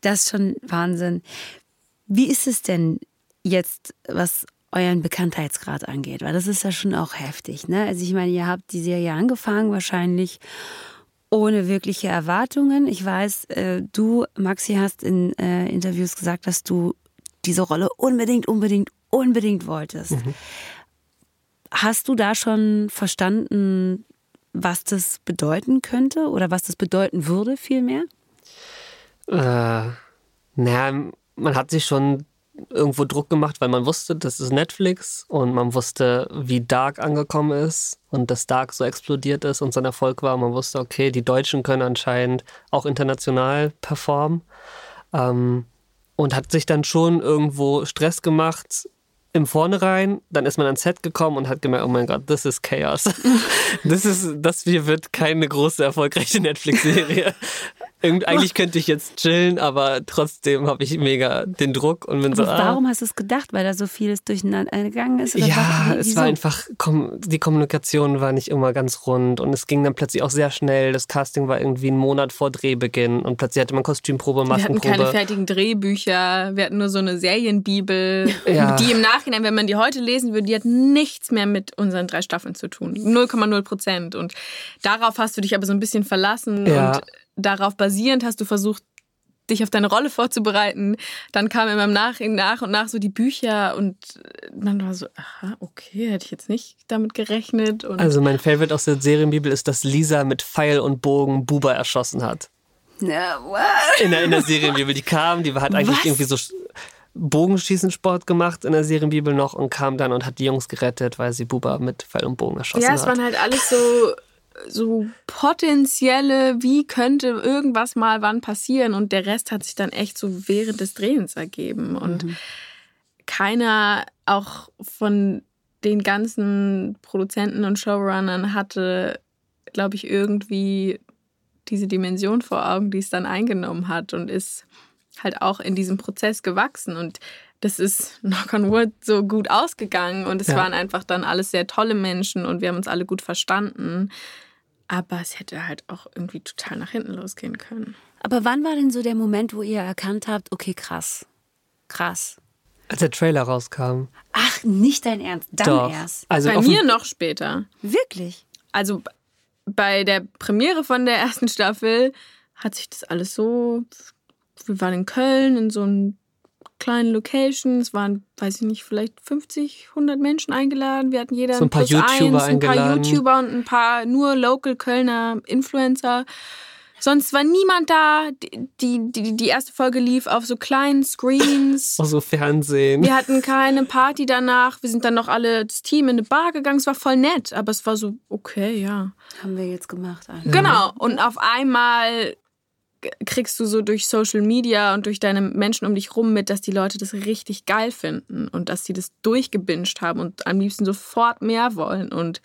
Das ist schon Wahnsinn. Wie ist es denn jetzt, was euren Bekanntheitsgrad angeht? Weil das ist ja schon auch heftig. Ne? Also ich meine, ihr habt die Serie angefangen wahrscheinlich ohne wirkliche Erwartungen. Ich weiß, äh, du, Maxi, hast in äh, Interviews gesagt, dass du diese Rolle unbedingt, unbedingt, unbedingt wolltest. Mhm. Hast du da schon verstanden, was das bedeuten könnte oder was das bedeuten würde vielmehr? Äh, naja, man hat sich schon irgendwo Druck gemacht, weil man wusste, das ist Netflix und man wusste, wie Dark angekommen ist und dass Dark so explodiert ist und so ein Erfolg war. Man wusste, okay, die Deutschen können anscheinend auch international performen ähm, und hat sich dann schon irgendwo Stress gemacht, im Vornherein, dann ist man ans Set gekommen und hat gemerkt, oh mein Gott, das ist Chaos. das ist, das hier wird keine große erfolgreiche Netflix-Serie. Eigentlich könnte ich jetzt chillen, aber trotzdem habe ich mega den Druck und bin so. Ah. Warum hast du es gedacht? Weil da so vieles durcheinander gegangen ist? ja, war, es war einfach, die Kommunikation war nicht immer ganz rund und es ging dann plötzlich auch sehr schnell. Das Casting war irgendwie einen Monat vor Drehbeginn und plötzlich hatte man Kostümprobe, Maskenprobe. Wir hatten keine fertigen Drehbücher, wir hatten nur so eine Serienbibel, ja. die im Nachhinein, wenn man die heute lesen würde, die hat nichts mehr mit unseren drei Staffeln zu tun. 0,0 Prozent. Und darauf hast du dich aber so ein bisschen verlassen ja. und darauf basierend hast du versucht, dich auf deine Rolle vorzubereiten. Dann kamen immer nach, nach und nach so die Bücher und man war so, aha, okay, hätte ich jetzt nicht damit gerechnet. Und also mein Favorite aus der Serienbibel ist, dass Lisa mit Pfeil und Bogen Buba erschossen hat. Na, what? In der, in der Serienbibel. Die kam, die hat eigentlich Was? irgendwie so Bogenschießensport gemacht in der Serienbibel noch und kam dann und hat die Jungs gerettet, weil sie Buba mit Pfeil und Bogen erschossen hat. Ja, es waren halt alles so so potenzielle, wie könnte irgendwas mal wann passieren und der Rest hat sich dann echt so während des Drehens ergeben und mhm. keiner auch von den ganzen Produzenten und Showrunnern hatte, glaube ich, irgendwie diese Dimension vor Augen, die es dann eingenommen hat und ist halt auch in diesem Prozess gewachsen und das ist knock on wood so gut ausgegangen und es ja. waren einfach dann alles sehr tolle Menschen und wir haben uns alle gut verstanden. Aber es hätte halt auch irgendwie total nach hinten losgehen können. Aber wann war denn so der Moment, wo ihr erkannt habt, okay, krass, krass? Als der Trailer rauskam. Ach, nicht dein Ernst, dann Doch. erst. Also bei mir noch später. Wirklich? Also bei der Premiere von der ersten Staffel hat sich das alles so. Wir waren in Köln in so einem kleinen Location. Es waren, weiß ich nicht, vielleicht 50, 100 Menschen eingeladen. Wir hatten jeder so ein paar YouTuber eins, ein paar YouTuber und ein paar nur Local Kölner Influencer. Sonst war niemand da. Die, die, die erste Folge lief auf so kleinen Screens. Auf so Fernsehen. Wir hatten keine Party danach. Wir sind dann noch alle das Team in eine Bar gegangen. Es war voll nett, aber es war so, okay, ja. Haben wir jetzt gemacht. Eigentlich. Genau. Und auf einmal kriegst du so durch Social Media und durch deine Menschen um dich rum mit, dass die Leute das richtig geil finden und dass sie das durchgebinged haben und am liebsten sofort mehr wollen. Und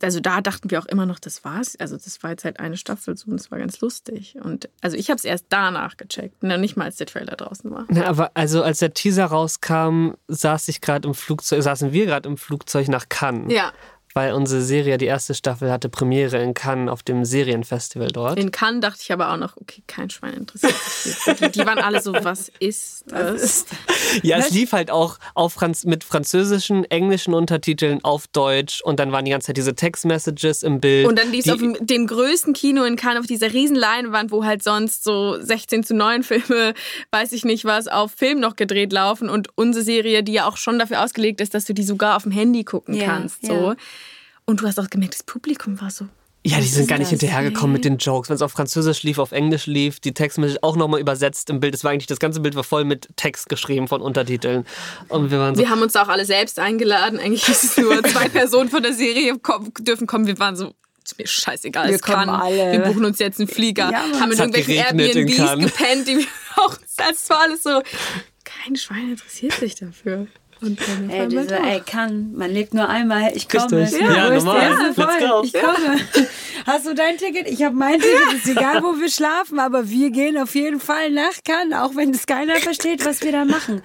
also da dachten wir auch immer noch, das war's. Also das war jetzt halt eine Staffel so und das war ganz lustig. Und also ich habe es erst danach gecheckt, ne, nicht mal als der Trailer draußen war. Na, aber also als der Teaser rauskam, saß ich gerade im Flugzeug, saßen wir gerade im Flugzeug nach Cannes. Ja weil unsere Serie, die erste Staffel, hatte Premiere in Cannes auf dem Serienfestival dort. In Cannes dachte ich aber auch noch, okay, kein Schwein interessiert sich. Die waren alle so, was ist das? ja, es lief halt auch auf Franz mit französischen, englischen Untertiteln auf Deutsch und dann waren die ganze Zeit diese Text-Messages im Bild. Und dann lief es auf dem größten Kino in Cannes, auf dieser riesen Leinwand, wo halt sonst so 16 zu 9 Filme, weiß ich nicht was, auf Film noch gedreht laufen und unsere Serie, die ja auch schon dafür ausgelegt ist, dass du die sogar auf dem Handy gucken yeah, kannst. So. Yeah. Und du hast auch gemerkt, das Publikum war so. Ja, die sind gar nicht hinterhergekommen mit den Jokes. Wenn es auf Französisch lief, auf Englisch lief, die Textmessage auch nochmal übersetzt im Bild. Es war eigentlich, das ganze Bild war voll mit Text geschrieben von Untertiteln. Und wir waren so. Wir haben uns auch alle selbst eingeladen. Eigentlich ist es nur zwei Personen von der Serie dürfen kommen. Wir waren so ist mir scheißegal, wir es kann. Alle. Wir buchen uns jetzt einen Flieger, ja, haben mit irgendwelchen Airbnbs gepennt, die wir auch, das war alles so, kein Schwein interessiert sich dafür. Und dann ey, diese, ey, kann, man lebt nur einmal, ich komme. Ja, ja normal. Ja, voll. Ich komme. Hast du dein Ticket? Ich habe mein Ticket. Ist egal, wo wir schlafen, aber wir gehen auf jeden Fall nach Cannes, auch wenn es keiner versteht, was wir da machen.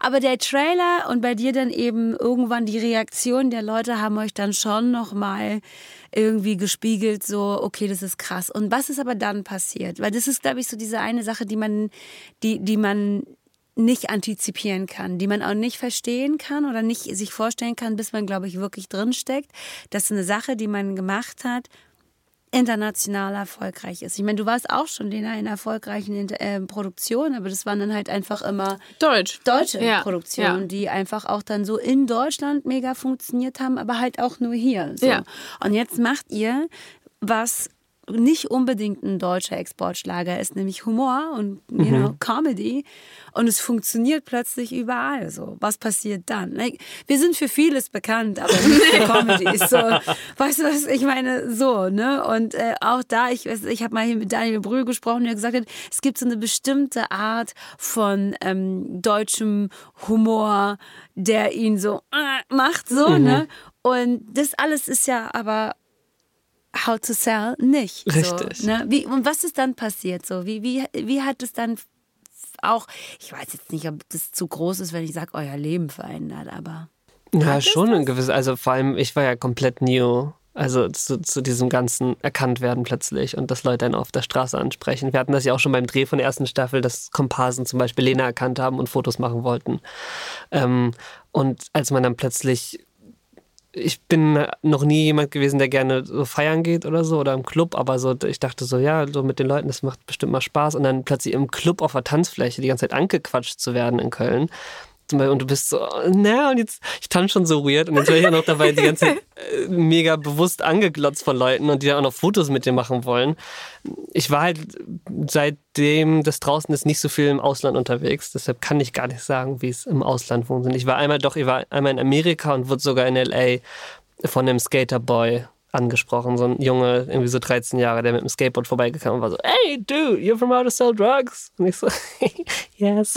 Aber der Trailer und bei dir dann eben irgendwann die Reaktion der Leute haben euch dann schon noch mal irgendwie gespiegelt, so, okay, das ist krass. Und was ist aber dann passiert? Weil das ist, glaube ich, so diese eine Sache, die man, die, die man nicht antizipieren kann, die man auch nicht verstehen kann oder nicht sich vorstellen kann, bis man, glaube ich, wirklich drinsteckt. Das ist eine Sache, die man gemacht hat, international erfolgreich ist. Ich meine, du warst auch schon in einer erfolgreichen äh, Produktion, aber das waren dann halt einfach immer Deutsch. deutsche ja. Produktionen, ja. die einfach auch dann so in Deutschland mega funktioniert haben, aber halt auch nur hier. So. Ja. Und jetzt macht ihr was nicht unbedingt ein deutscher Exportschlager ist, nämlich Humor und you mhm. know, Comedy. Und es funktioniert plötzlich überall so. Was passiert dann? Wir sind für vieles bekannt, aber nicht für Comedy. So, weißt du was? Ich meine, so, ne? Und äh, auch da, ich, ich habe mal hier mit Daniel Brühl gesprochen, der gesagt hat, es gibt so eine bestimmte Art von ähm, deutschem Humor, der ihn so äh, macht, so, mhm. ne? Und das alles ist ja aber How to Sell nicht. Richtig. So, ne? wie, und was ist dann passiert? So? Wie, wie, wie hat es dann auch, ich weiß jetzt nicht, ob das zu groß ist, wenn ich sage, euer Leben verändert, aber. Ja, schon ein gewisses, also vor allem, ich war ja komplett new. Also zu, zu diesem ganzen Erkanntwerden plötzlich und dass Leute einen auf der Straße ansprechen. Wir hatten das ja auch schon beim Dreh von der ersten Staffel, dass Komparsen zum Beispiel Lena erkannt haben und Fotos machen wollten. Ähm, und als man dann plötzlich ich bin noch nie jemand gewesen, der gerne so feiern geht oder so oder im Club, aber so ich dachte so, ja, so mit den Leuten, das macht bestimmt mal Spaß. Und dann plötzlich im Club auf der Tanzfläche die ganze Zeit angequatscht zu werden in Köln und du bist so, na, und jetzt, ich tanze schon so weird und jetzt wäre ich auch noch dabei, die ganze äh, mega bewusst angeglotzt von Leuten und die dann auch noch Fotos mit dir machen wollen. Ich war halt seitdem das draußen ist nicht so viel im Ausland unterwegs, deshalb kann ich gar nicht sagen, wie es im Ausland funktioniert. Ich war einmal doch, ich war einmal in Amerika und wurde sogar in L.A. von einem Skaterboy angesprochen, so ein Junge, irgendwie so 13 Jahre, der mit dem Skateboard vorbeigekommen und war so, hey, dude, you're from how to sell drugs? Und ich so, yes.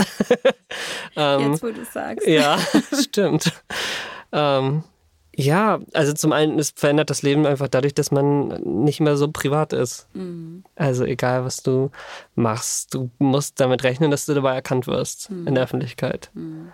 ähm, Jetzt, wo du sagst. Ja, stimmt. ähm, ja, also zum einen, es verändert das Leben einfach dadurch, dass man nicht mehr so privat ist. Mhm. Also egal, was du machst, du musst damit rechnen, dass du dabei erkannt wirst mhm. in der Öffentlichkeit. Mhm.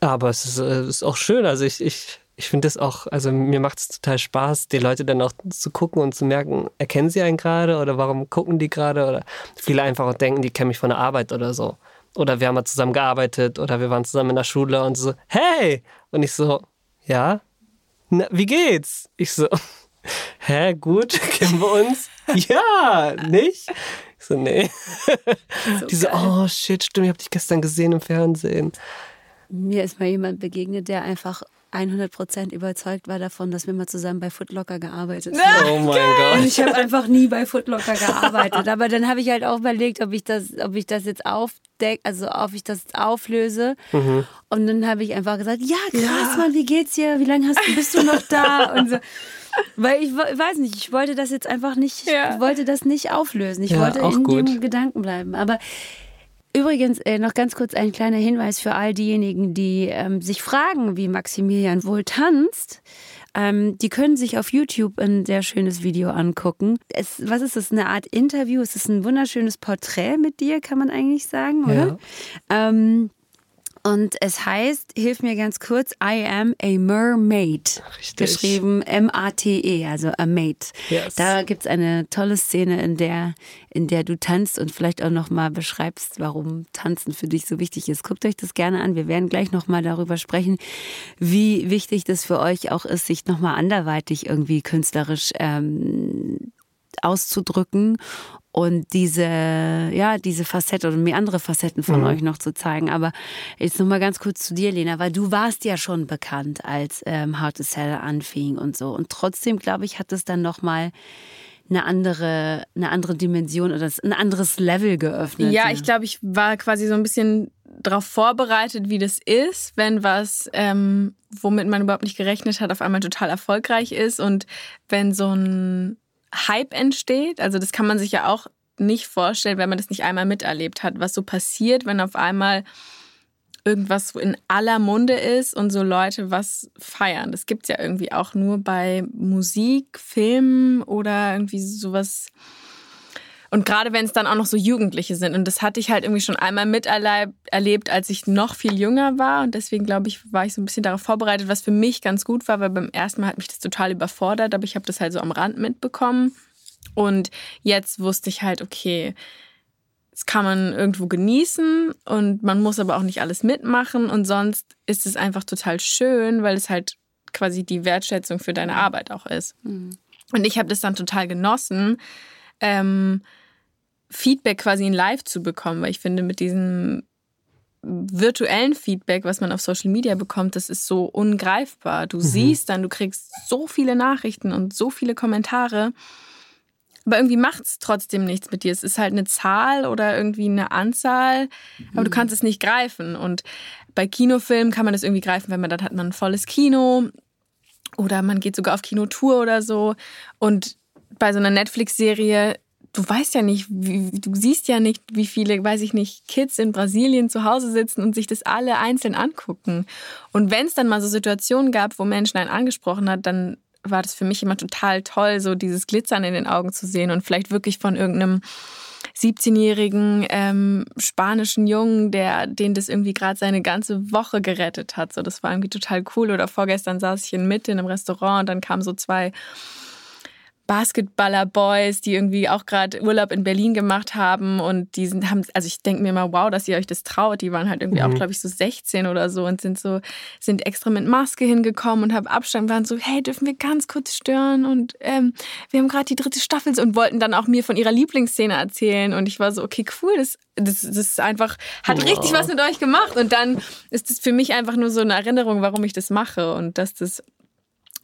Aber es ist, es ist, auch schön, also ich, ich ich finde es auch, also mir macht es total Spaß, die Leute dann auch zu gucken und zu merken, erkennen sie einen gerade oder warum gucken die gerade oder viele einfach auch denken, die kennen mich von der Arbeit oder so. Oder wir haben mal zusammen gearbeitet oder wir waren zusammen in der Schule und so, hey! Und ich so, ja? Na, wie geht's? Ich so, hä, gut, kennen wir uns? ja, nicht? Ich so, nee. So die so, oh shit, stimmt, ich hab dich gestern gesehen im Fernsehen. Mir ist mal jemand begegnet, der einfach 100% überzeugt war davon, dass wir mal zusammen bei Footlocker gearbeitet haben. Oh mein Gott. Und ich habe einfach nie bei Footlocker gearbeitet. Aber dann habe ich halt auch überlegt, ob ich das, ob ich das jetzt aufdecke, also ob ich das auflöse. Mhm. Und dann habe ich einfach gesagt, ja krass, ja. Mann, wie geht's dir? Wie lange hast, bist du noch da? Und so. Weil ich weiß nicht, ich wollte das jetzt einfach nicht, ja. ich wollte das nicht auflösen. Ich ja, wollte in gut. dem Gedanken bleiben. Aber Übrigens äh, noch ganz kurz ein kleiner Hinweis für all diejenigen, die ähm, sich fragen, wie Maximilian wohl tanzt. Ähm, die können sich auf YouTube ein sehr schönes Video angucken. Es, was ist das? Eine Art Interview? Es ist ein wunderschönes Porträt mit dir, kann man eigentlich sagen, oder? Ja. Ähm, und es heißt, hilf mir ganz kurz, I am a mermaid. Richtig. Geschrieben M-A-T-E, also a maid. Yes. Da gibt es eine tolle Szene, in der, in der du tanzt und vielleicht auch nochmal beschreibst, warum Tanzen für dich so wichtig ist. Guckt euch das gerne an. Wir werden gleich nochmal darüber sprechen, wie wichtig das für euch auch ist, sich nochmal anderweitig irgendwie künstlerisch ähm, auszudrücken und diese, ja, diese Facette oder mir andere Facetten von mhm. euch noch zu zeigen. Aber jetzt nochmal ganz kurz zu dir, Lena, weil du warst ja schon bekannt, als ähm, How to Sell anfing und so. Und trotzdem, glaube ich, hat es dann nochmal eine andere, eine andere Dimension oder ein anderes Level geöffnet. Ja, ich glaube, ich war quasi so ein bisschen darauf vorbereitet, wie das ist, wenn was, ähm, womit man überhaupt nicht gerechnet hat, auf einmal total erfolgreich ist und wenn so ein Hype entsteht. Also das kann man sich ja auch nicht vorstellen, wenn man das nicht einmal miterlebt hat, was so passiert, wenn auf einmal irgendwas in aller Munde ist und so Leute was feiern. Das gibt es ja irgendwie auch nur bei Musik, Filmen oder irgendwie sowas und gerade wenn es dann auch noch so Jugendliche sind. Und das hatte ich halt irgendwie schon einmal miterlebt, als ich noch viel jünger war. Und deswegen, glaube ich, war ich so ein bisschen darauf vorbereitet, was für mich ganz gut war, weil beim ersten Mal hat mich das total überfordert, aber ich habe das halt so am Rand mitbekommen. Und jetzt wusste ich halt, okay, das kann man irgendwo genießen und man muss aber auch nicht alles mitmachen. Und sonst ist es einfach total schön, weil es halt quasi die Wertschätzung für deine Arbeit auch ist. Mhm. Und ich habe das dann total genossen. Ähm, Feedback quasi in Live zu bekommen, weil ich finde, mit diesem virtuellen Feedback, was man auf Social Media bekommt, das ist so ungreifbar. Du mhm. siehst dann, du kriegst so viele Nachrichten und so viele Kommentare, aber irgendwie macht es trotzdem nichts mit dir. Es ist halt eine Zahl oder irgendwie eine Anzahl, aber du mhm. kannst es nicht greifen. Und bei Kinofilmen kann man das irgendwie greifen, wenn man dann hat man ein volles Kino oder man geht sogar auf Kinotour oder so. Und bei so einer Netflix-Serie du weißt ja nicht, wie, du siehst ja nicht, wie viele, weiß ich nicht, Kids in Brasilien zu Hause sitzen und sich das alle einzeln angucken. Und wenn es dann mal so Situationen gab, wo Menschen einen angesprochen hat, dann war das für mich immer total toll, so dieses Glitzern in den Augen zu sehen und vielleicht wirklich von irgendeinem 17-jährigen ähm, spanischen Jungen, der den das irgendwie gerade seine ganze Woche gerettet hat. So, das war irgendwie total cool. Oder vorgestern saß ich in Mitte in einem Restaurant und dann kamen so zwei Basketballer-Boys, die irgendwie auch gerade Urlaub in Berlin gemacht haben und die sind, haben, also ich denke mir mal, wow, dass ihr euch das traut. Die waren halt irgendwie mhm. auch, glaube ich, so 16 oder so und sind so, sind extra mit Maske hingekommen und haben Abstand, waren so, hey, dürfen wir ganz kurz stören und ähm, wir haben gerade die dritte Staffel und wollten dann auch mir von ihrer Lieblingsszene erzählen und ich war so, okay, cool, das, das, das ist einfach, hat oh. richtig was mit euch gemacht und dann ist das für mich einfach nur so eine Erinnerung, warum ich das mache und dass das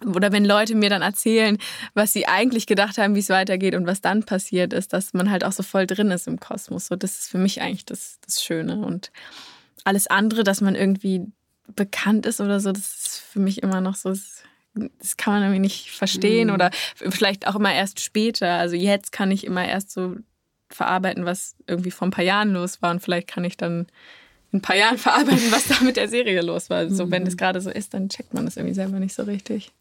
oder wenn Leute mir dann erzählen, was sie eigentlich gedacht haben, wie es weitergeht und was dann passiert ist, dass man halt auch so voll drin ist im Kosmos. So, das ist für mich eigentlich das, das Schöne. Und alles andere, dass man irgendwie bekannt ist oder so, das ist für mich immer noch so, das kann man irgendwie nicht verstehen mhm. oder vielleicht auch immer erst später. Also jetzt kann ich immer erst so verarbeiten, was irgendwie vor ein paar Jahren los war und vielleicht kann ich dann ein paar Jahren verarbeiten, was da mit der Serie los war. So, wenn es mhm. gerade so ist, dann checkt man das irgendwie selber nicht so richtig.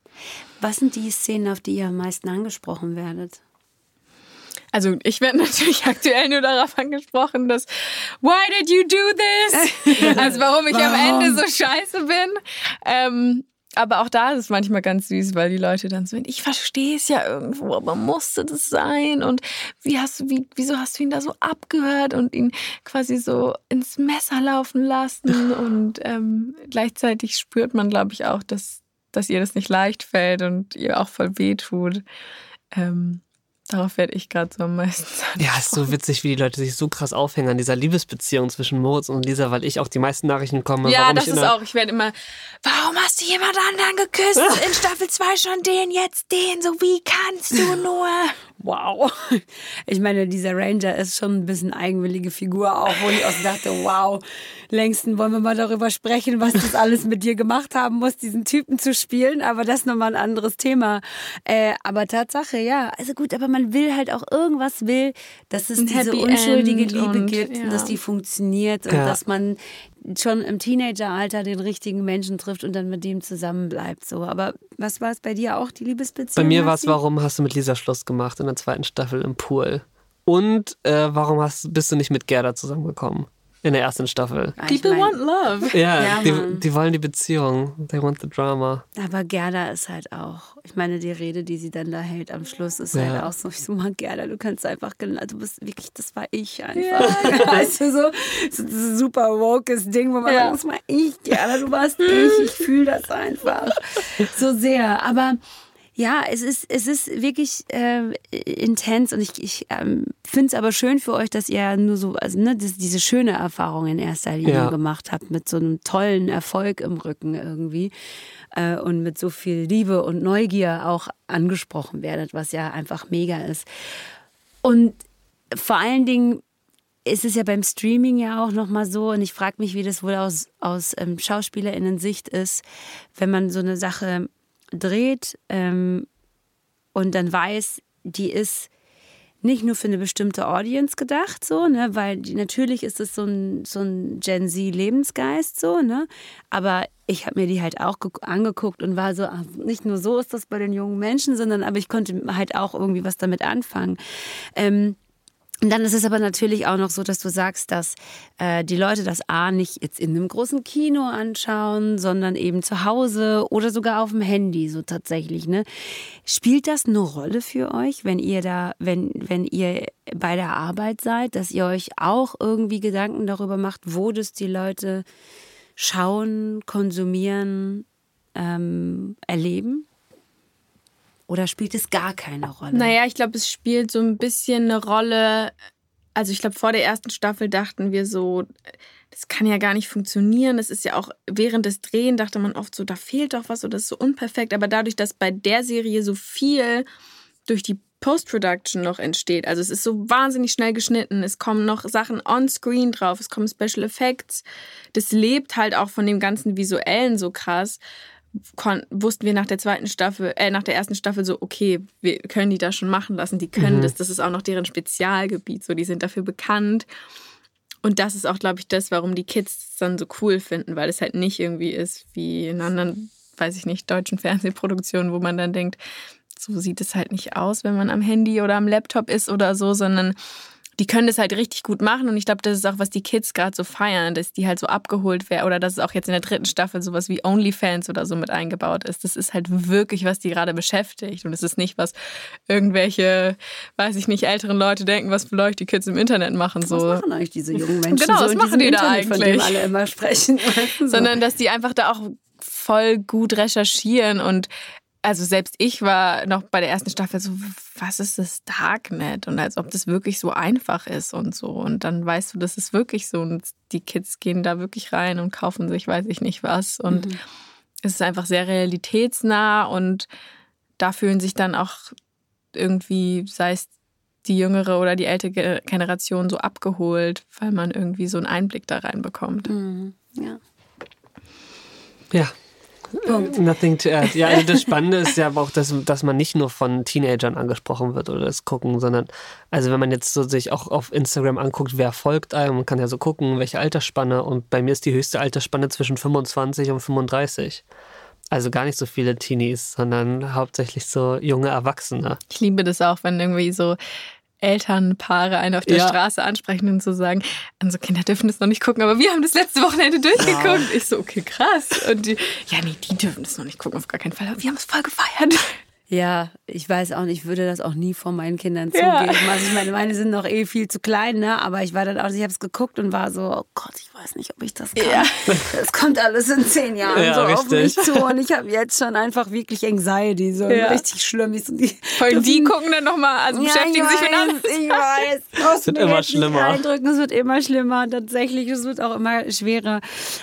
Was sind die Szenen, auf die ihr am meisten angesprochen werdet? Also ich werde natürlich aktuell nur darauf angesprochen, dass Why did you do this? Also warum ich warum? am Ende so scheiße bin. Ähm, aber auch da ist es manchmal ganz süß, weil die Leute dann so, ich verstehe es ja irgendwo, aber musste das sein? Und wie hast du, wie, wieso hast du ihn da so abgehört und ihn quasi so ins Messer laufen lassen? Und ähm, gleichzeitig spürt man, glaube ich, auch, dass, dass ihr das nicht leicht fällt und ihr auch voll weh tut. Ähm, Darauf werde ich gerade so am meisten sagen. Ja, ist so witzig, wie die Leute sich so krass aufhängen an dieser Liebesbeziehung zwischen Moritz und Lisa, weil ich auch die meisten Nachrichten komme. Ja, das ist auch. Ich werde immer, warum hast du jemand anderen geküsst? In Staffel 2 schon den, jetzt den. So, wie kannst du nur? wow. Ich meine, dieser Ranger ist schon ein bisschen eigenwillige Figur, auch wo ich auch dachte, wow, längsten wollen wir mal darüber sprechen, was das alles mit dir gemacht haben muss, diesen Typen zu spielen. Aber das ist nochmal ein anderes Thema. Äh, aber Tatsache, ja. Also gut, aber man will halt auch irgendwas will, dass es diese Happy unschuldige End Liebe und, gibt, ja. dass die funktioniert und ja. dass man schon im Teenageralter den richtigen Menschen trifft und dann mit dem zusammen bleibt. So. Aber was war es bei dir auch, die Liebesbeziehung? Bei mir war es, warum hast du mit Lisa Schluss gemacht in der zweiten Staffel im Pool? Und äh, warum hast, bist du nicht mit Gerda zusammengekommen? In der ersten Staffel. People mein, want love. Ja, ja die, die, wollen die Beziehung. They want the drama. Aber Gerda ist halt auch, ich meine, die Rede, die sie dann da hält am Schluss, ist halt ja. halt auch so, ich so, mal Gerda, du kannst einfach, du bist wirklich, das war ich einfach. Ja. Weißt du, so, so ein super wokes Ding, wo man ja. sagt, das war ich, Gerda, du warst ich, ich fühle das einfach so sehr. Aber ja, es ist, es ist wirklich äh, intens und ich, ich ähm, finde es aber schön für euch, dass ihr nur so, also ne, das, diese schöne Erfahrung in erster Linie ja. gemacht habt, mit so einem tollen Erfolg im Rücken irgendwie äh, und mit so viel Liebe und Neugier auch angesprochen werdet, was ja einfach mega ist. Und vor allen Dingen ist es ja beim Streaming ja auch nochmal so, und ich frage mich, wie das wohl aus, aus ähm, SchauspielerInnen-Sicht ist, wenn man so eine Sache dreht ähm, und dann weiß, die ist nicht nur für eine bestimmte Audience gedacht, so, ne, weil die, natürlich ist es so ein, so ein Gen Z-Lebensgeist, so, ne, aber ich habe mir die halt auch angeguckt und war so, ach, nicht nur so ist das bei den jungen Menschen, sondern aber ich konnte halt auch irgendwie was damit anfangen. Ähm, und dann ist es aber natürlich auch noch so, dass du sagst, dass äh, die Leute das A nicht jetzt in einem großen Kino anschauen, sondern eben zu Hause oder sogar auf dem Handy, so tatsächlich. Ne? Spielt das eine Rolle für euch, wenn ihr da, wenn, wenn ihr bei der Arbeit seid, dass ihr euch auch irgendwie Gedanken darüber macht, wo das die Leute schauen, konsumieren, ähm, erleben? Oder spielt es gar keine Rolle? Naja, ich glaube, es spielt so ein bisschen eine Rolle. Also ich glaube, vor der ersten Staffel dachten wir so, das kann ja gar nicht funktionieren. Das ist ja auch während des Drehen dachte man oft so, da fehlt doch was oder ist so unperfekt. Aber dadurch, dass bei der Serie so viel durch die Post-Production noch entsteht. Also es ist so wahnsinnig schnell geschnitten. Es kommen noch Sachen on-screen drauf. Es kommen Special Effects. Das lebt halt auch von dem ganzen Visuellen so krass wussten wir nach der zweiten Staffel, äh, nach der ersten Staffel so, okay, wir können die da schon machen lassen, die können mhm. das, das ist auch noch deren Spezialgebiet, so, die sind dafür bekannt. Und das ist auch, glaube ich, das, warum die Kids es dann so cool finden, weil es halt nicht irgendwie ist wie in anderen, weiß ich nicht, deutschen Fernsehproduktionen, wo man dann denkt, so sieht es halt nicht aus, wenn man am Handy oder am Laptop ist oder so, sondern die können das halt richtig gut machen und ich glaube, das ist auch, was die Kids gerade so feiern, dass die halt so abgeholt werden oder dass es auch jetzt in der dritten Staffel sowas wie OnlyFans oder so mit eingebaut ist. Das ist halt wirklich, was die gerade beschäftigt und es ist nicht, was irgendwelche, weiß ich nicht, älteren Leute denken, was vielleicht die Kids im Internet machen. So. Was machen eigentlich diese jungen Menschen? Genau, so was machen die Internet, da eigentlich? Von dem alle immer sprechen. Sondern, dass die einfach da auch voll gut recherchieren und also selbst ich war noch bei der ersten Staffel so, was ist das Darknet? Und als ob das wirklich so einfach ist und so. Und dann weißt du, das ist wirklich so. Und die Kids gehen da wirklich rein und kaufen sich, weiß ich nicht was. Und mhm. es ist einfach sehr realitätsnah und da fühlen sich dann auch irgendwie, sei es die jüngere oder die ältere Generation so abgeholt, weil man irgendwie so einen Einblick da reinbekommt. Mhm. Ja. Ja, Punkt. Nothing to add. Ja, also das Spannende ist ja aber auch, dass, dass man nicht nur von Teenagern angesprochen wird oder das gucken, sondern also wenn man jetzt so sich auch auf Instagram anguckt, wer folgt einem, man kann ja so gucken, welche Altersspanne und bei mir ist die höchste Altersspanne zwischen 25 und 35. Also gar nicht so viele Teenies, sondern hauptsächlich so junge Erwachsene. Ich liebe das auch, wenn irgendwie so Elternpaare einen auf der ja. Straße ansprechen und so sagen, unsere Kinder dürfen das noch nicht gucken, aber wir haben das letzte Wochenende durchgeguckt. Ja. Ich so, okay, krass. Und die, ja, nee, die dürfen das noch nicht gucken, auf gar keinen Fall. Aber wir haben es voll gefeiert. Ja, ich weiß auch nicht, ich würde das auch nie vor meinen Kindern zugeben. Ja. Also ich meine, meine sind noch eh viel zu klein, ne? Aber ich war dann auch, ich habe es geguckt und war so, oh Gott, ich weiß nicht, ob ich das kann. Ja. Das kommt alles in zehn Jahren ja, so richtig. auf mich zu und ich habe jetzt schon einfach wirklich Anxiety, so richtig schlimm. Ich so, die, Vor allem die gucken dann nochmal, also beschäftigen sich mit alles. Ich weiß, es wird immer schlimmer. Eindrücken, es wird immer schlimmer, tatsächlich, es wird auch immer schwerer.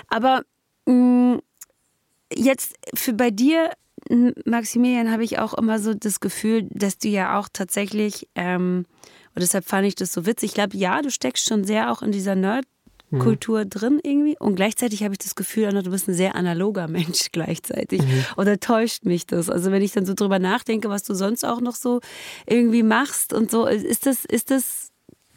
Aber mh, mm, jetzt für bei dir Maximilian, habe ich auch immer so das Gefühl, dass du ja auch tatsächlich, ähm, und deshalb fand ich das so witzig, ich glaube, ja, du steckst schon sehr auch in dieser Nerd-Kultur mhm. drin irgendwie und gleichzeitig habe ich das Gefühl, du bist ein sehr analoger Mensch gleichzeitig. Mhm. Oder täuscht mich das? Also wenn ich dann so drüber nachdenke, was du sonst auch noch so irgendwie machst und so, ist das, ist das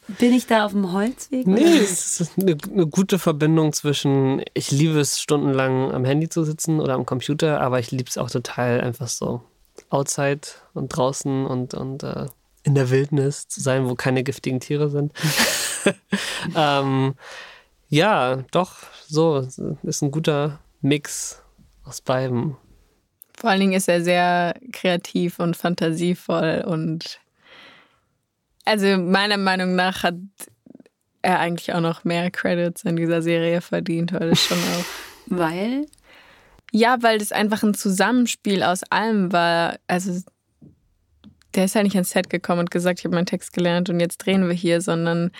bin ich da auf dem Holzweg? Nee, es ist eine, eine, gute Verbindung zwischen, ich liebe es stundenlang am Handy zu sitzen oder am Computer, aber ich liebe es auch total einfach so outside und draußen und, und äh, in der Wildnis zu sein, wo keine giftigen Tiere sind. ähm, ja, doch, so ist ein guter Mix aus beidem. Vor allen Dingen ist er sehr kreativ und fantasievoll und also meiner Meinung nach hat er eigentlich auch noch mehr Credits in dieser Serie verdient, es schon auch. weil? Ja, weil das einfach ein Zusammenspiel aus allem war. Also der ist ja nicht ans Set gekommen und gesagt, ich habe meinen Text gelernt und jetzt drehen wir hier, sondern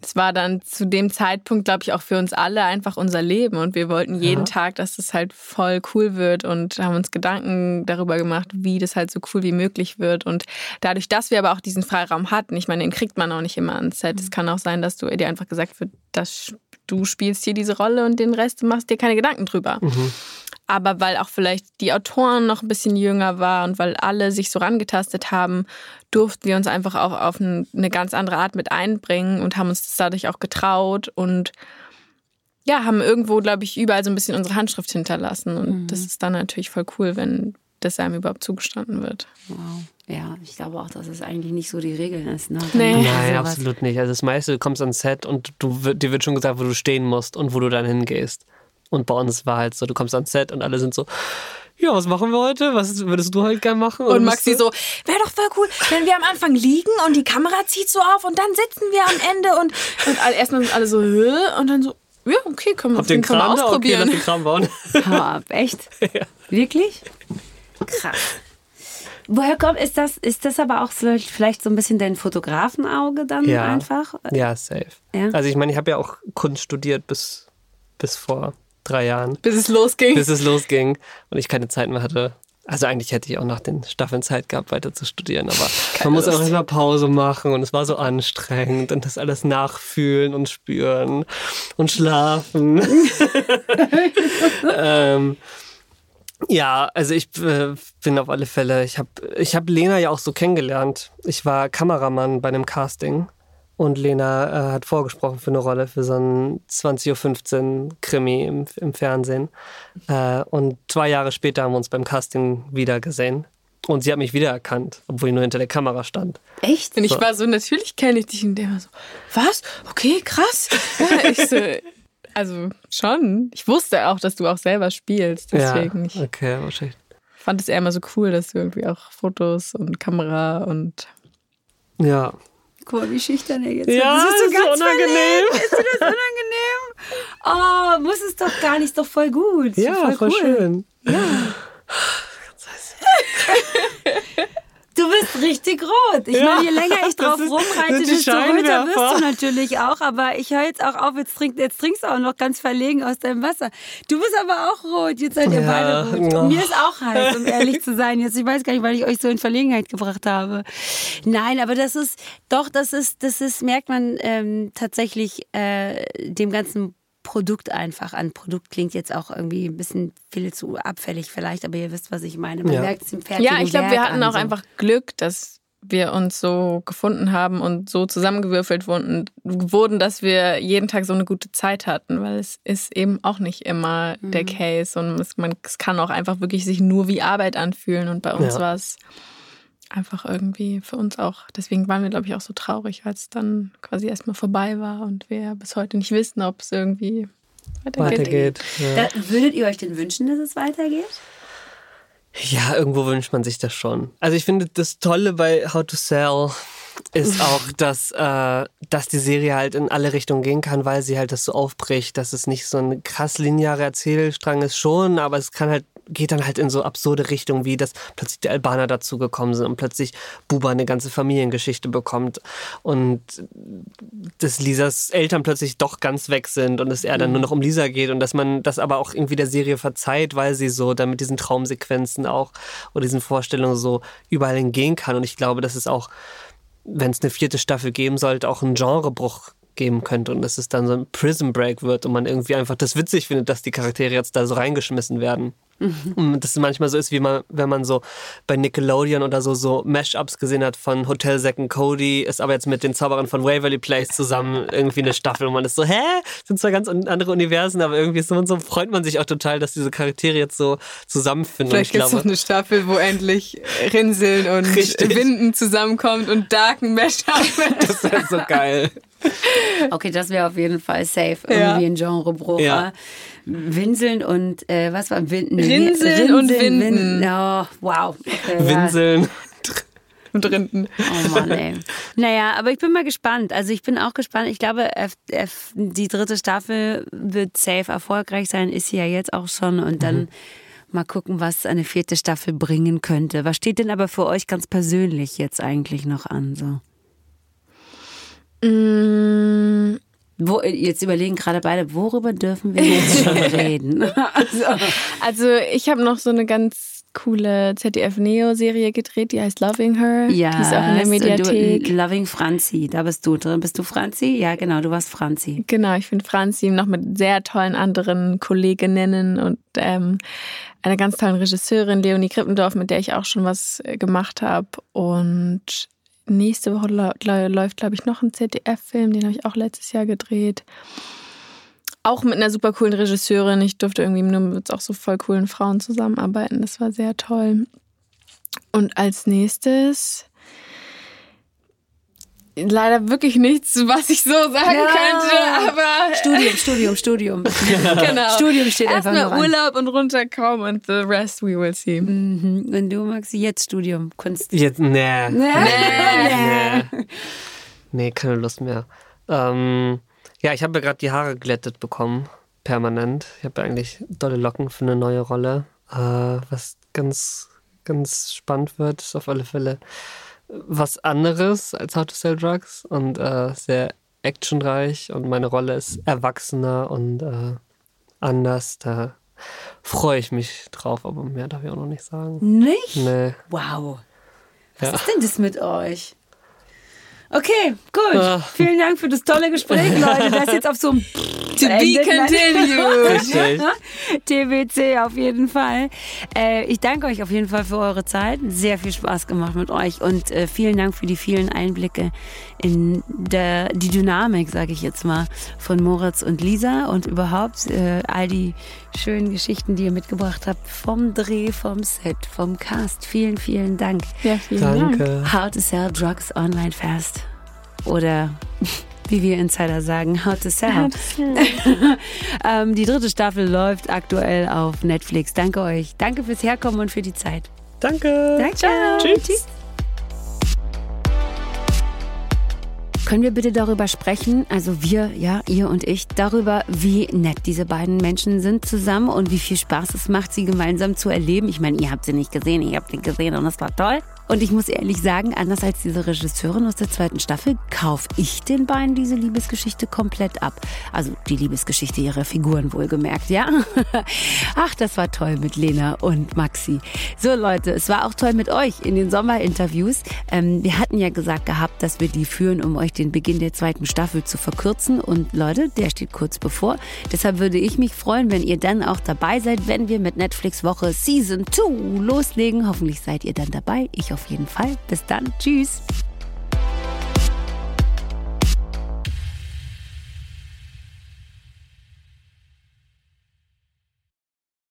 es war dann zu dem Zeitpunkt, glaube ich, auch für uns alle einfach unser Leben. Und wir wollten jeden ja. Tag, dass es halt voll cool wird und haben uns Gedanken darüber gemacht, wie das halt so cool wie möglich wird. Und dadurch, dass wir aber auch diesen Freiraum hatten, ich meine, den kriegt man auch nicht immer ans Set. Es mhm. kann auch sein, dass du dir einfach gesagt wird, dass du spielst hier diese Rolle und den Rest machst dir keine Gedanken drüber. Mhm. Aber weil auch vielleicht die Autoren noch ein bisschen jünger waren und weil alle sich so rangetastet haben, durften wir uns einfach auch auf eine ganz andere Art mit einbringen und haben uns das dadurch auch getraut und ja, haben irgendwo, glaube ich, überall so ein bisschen unsere Handschrift hinterlassen. Und mhm. das ist dann natürlich voll cool, wenn das einem überhaupt zugestanden wird. Wow. Ja, ich glaube auch, dass es eigentlich nicht so die Regel ist. Ne? Nee. Nein, absolut nicht. Also das meiste, du kommst ans Set und du, dir wird schon gesagt, wo du stehen musst und wo du dann hingehst. Und bei uns war halt so, du kommst ans Set und alle sind so, ja, was machen wir heute? Was würdest du halt gerne machen? Und Maxi so, wäre doch voll cool, wenn wir am Anfang liegen und die Kamera zieht so auf und dann sitzen wir am Ende und, und erstmal sind alle so, und dann so, ja, okay, können wir, Habt den Kram wir ausprobieren. Okay, den Kram bauen. Ha, echt? Ja. Wirklich? Krass. Woher kommt, ist das, ist das aber auch vielleicht so ein bisschen dein Fotografenauge dann ja. einfach? Ja, safe. Ja? Also ich meine, ich habe ja auch Kunst studiert bis, bis vor drei Jahren. Bis es losging. Bis es losging und ich keine Zeit mehr hatte. Also eigentlich hätte ich auch nach den Staffeln Zeit gehabt, weiter zu studieren, aber keine man muss Lust. auch immer Pause machen und es war so anstrengend und das alles nachfühlen und spüren und schlafen. ähm, ja, also ich äh, bin auf alle Fälle, ich habe ich hab Lena ja auch so kennengelernt. Ich war Kameramann bei einem Casting und Lena äh, hat vorgesprochen für eine Rolle für so einen 20.15 Uhr Krimi im, im Fernsehen. Äh, und zwei Jahre später haben wir uns beim Casting wieder gesehen. Und sie hat mich wiedererkannt, obwohl ich nur hinter der Kamera stand. Echt? Und ich so. war so, natürlich kenne ich dich. Und der war so, was? Okay, krass. Ja, ich so, also schon. Ich wusste auch, dass du auch selber spielst. Deswegen. Ja, okay, wahrscheinlich. Ich fand es eher immer so cool, dass du irgendwie auch Fotos und Kamera und. Ja, Guck mal, wie schüchtern er jetzt ja, ist. Das ist so unangenehm. Ist dir das unangenehm? Oh, muss es doch gar nicht, ist doch voll gut. Ja, voll, voll cool. schön. Ja. Du bist richtig rot. Ich ja, meine, je länger ich drauf ist, rumreite, desto röter wirst du natürlich auch. Aber ich höre jetzt auch auf, jetzt, trink, jetzt trinkst du auch noch ganz verlegen aus deinem Wasser. Du bist aber auch rot. Jetzt seid ihr ja. beide rot. Oh. Mir ist auch heiß, um ehrlich zu sein. Jetzt, ich weiß gar nicht, weil ich euch so in Verlegenheit gebracht habe. Nein, aber das ist, doch, das ist, das ist, merkt man ähm, tatsächlich äh, dem ganzen Produkt einfach an. Produkt klingt jetzt auch irgendwie ein bisschen viel zu abfällig vielleicht, aber ihr wisst, was ich meine. Man ja. merkt es im fertigen Ja, ich glaube, wir hatten auch so. einfach Glück, dass wir uns so gefunden haben und so zusammengewürfelt wurden, wurden, dass wir jeden Tag so eine gute Zeit hatten, weil es ist eben auch nicht immer mhm. der Case und es, man, es kann auch einfach wirklich sich nur wie Arbeit anfühlen und bei uns ja. war es einfach irgendwie für uns auch. Deswegen waren wir, glaube ich, auch so traurig, als es dann quasi erstmal vorbei war und wir bis heute nicht wissen, ob es irgendwie weitergeht. weitergeht ja. da, würdet ihr euch denn wünschen, dass es weitergeht? Ja, irgendwo wünscht man sich das schon. Also ich finde das Tolle bei How to Sell ist auch, dass, äh, dass die Serie halt in alle Richtungen gehen kann, weil sie halt das so aufbricht, dass es nicht so ein krass linearer Erzählstrang ist schon, aber es kann halt geht dann halt in so absurde Richtungen, wie dass plötzlich die Albaner dazugekommen sind und plötzlich Buba eine ganze Familiengeschichte bekommt und dass Lisas Eltern plötzlich doch ganz weg sind und es eher dann nur noch um Lisa geht und dass man das aber auch irgendwie der Serie verzeiht, weil sie so dann mit diesen Traumsequenzen auch oder diesen Vorstellungen so überall hingehen kann und ich glaube, dass es auch wenn es eine vierte Staffel geben sollte, auch einen Genrebruch geben könnte und dass es dann so ein Prison Break wird und man irgendwie einfach das witzig findet, dass die Charaktere jetzt da so reingeschmissen werden. Mhm. Und das manchmal so ist, wie man, wenn man so bei Nickelodeon oder so, so Mashups gesehen hat von Hotel Zack and Cody, ist aber jetzt mit den Zauberern von Waverly Place zusammen irgendwie eine Staffel und man ist so, hä? Das sind zwar ganz andere Universen, aber irgendwie ist man so, freut man sich auch total, dass diese Charaktere jetzt so zusammenfinden. Vielleicht gibt es noch eine Staffel, wo endlich Rinseln und Richtig. Winden zusammenkommt und Darken Mashup. das wäre so geil. Okay, das wäre auf jeden Fall safe. Irgendwie ja. ein Genrebruch. Ja. Winseln und äh, was war Winden? Rinseln, Rinseln und Winden. Winden. Oh, wow. Okay, Winseln. Ja. Und Rinden. Oh Mann, ey. Naja, aber ich bin mal gespannt. Also ich bin auch gespannt. Ich glaube, F F die dritte Staffel wird safe erfolgreich sein. Ist sie ja jetzt auch schon. Und dann mhm. mal gucken, was eine vierte Staffel bringen könnte. Was steht denn aber für euch ganz persönlich jetzt eigentlich noch an? So? Mm, Wo, jetzt überlegen gerade beide, worüber dürfen wir jetzt schon reden? also, also ich habe noch so eine ganz coole ZDF-Neo-Serie gedreht, die heißt Loving Her. Ja, die ist auch in der Mediathek. Du, Loving Franzi, da bist du drin. Bist du Franzi? Ja, genau, du warst Franzi. Genau, ich bin Franzi, noch mit sehr tollen anderen Kolleginnen und ähm, einer ganz tollen Regisseurin, Leonie Krippendorf, mit der ich auch schon was äh, gemacht habe. Und nächste Woche läuft, glaube ich, noch ein ZDF-Film, den habe ich auch letztes Jahr gedreht. Auch mit einer super coolen Regisseurin. Ich durfte irgendwie nur mit auch so voll coolen Frauen zusammenarbeiten. Das war sehr toll. Und als nächstes leider wirklich nichts, was ich so sagen ja. könnte, aber. Studium, Studium, Studium. genau. Studium steht Erst einfach mal Urlaub und runterkommen und the rest we will see. Mhm. Und du magst jetzt Studium, Kunst. Jetzt, nee. Nee. Nee, nee. nee keine Lust mehr. Ähm, ja, ich habe ja gerade die Haare glättet bekommen, permanent. Ich habe ja eigentlich dolle Locken für eine neue Rolle, äh, was ganz, ganz spannend wird, ist auf alle Fälle was anderes als How to Sell Drugs und äh, sehr actionreich und meine Rolle ist erwachsener und äh, anders. Da freue ich mich drauf, aber mehr darf ich auch noch nicht sagen. Nicht? Nee. Wow. Was ja. ist denn das mit euch? Okay, gut. Ah. Vielen Dank für das tolle Gespräch, Leute. Das ist jetzt auf so einem To be continued. TBC auf jeden Fall. Äh, ich danke euch auf jeden Fall für eure Zeit. Sehr viel Spaß gemacht mit euch und äh, vielen Dank für die vielen Einblicke in der, die Dynamik, sage ich jetzt mal, von Moritz und Lisa und überhaupt äh, all die schönen Geschichten, die ihr mitgebracht habt vom Dreh, vom Set, vom Cast. Vielen, vielen Dank. Ja, vielen Danke. Dank. How to Sell Drugs Online Fast. Oder wie wir Insider sagen, How to Sell. ähm, die dritte Staffel läuft aktuell auf Netflix. Danke euch. Danke fürs Herkommen und für die Zeit. Danke. Danke. Ciao. Tschüss. Tschüss. Können wir bitte darüber sprechen, also wir, ja, ihr und ich, darüber, wie nett diese beiden Menschen sind zusammen und wie viel Spaß es macht, sie gemeinsam zu erleben. Ich meine, ihr habt sie nicht gesehen, ich habt sie gesehen und es war toll. Und ich muss ehrlich sagen, anders als diese Regisseurin aus der zweiten Staffel, kaufe ich den beiden diese Liebesgeschichte komplett ab. Also die Liebesgeschichte ihrer Figuren wohlgemerkt, ja? Ach, das war toll mit Lena und Maxi. So Leute, es war auch toll mit euch in den Sommerinterviews. Ähm, wir hatten ja gesagt gehabt, dass wir die führen, um euch den Beginn der zweiten Staffel zu verkürzen. Und Leute, der steht kurz bevor. Deshalb würde ich mich freuen, wenn ihr dann auch dabei seid, wenn wir mit Netflix Woche Season 2 loslegen. Hoffentlich seid ihr dann dabei. Ich auf jeden Fall. Bis dann. Tschüss.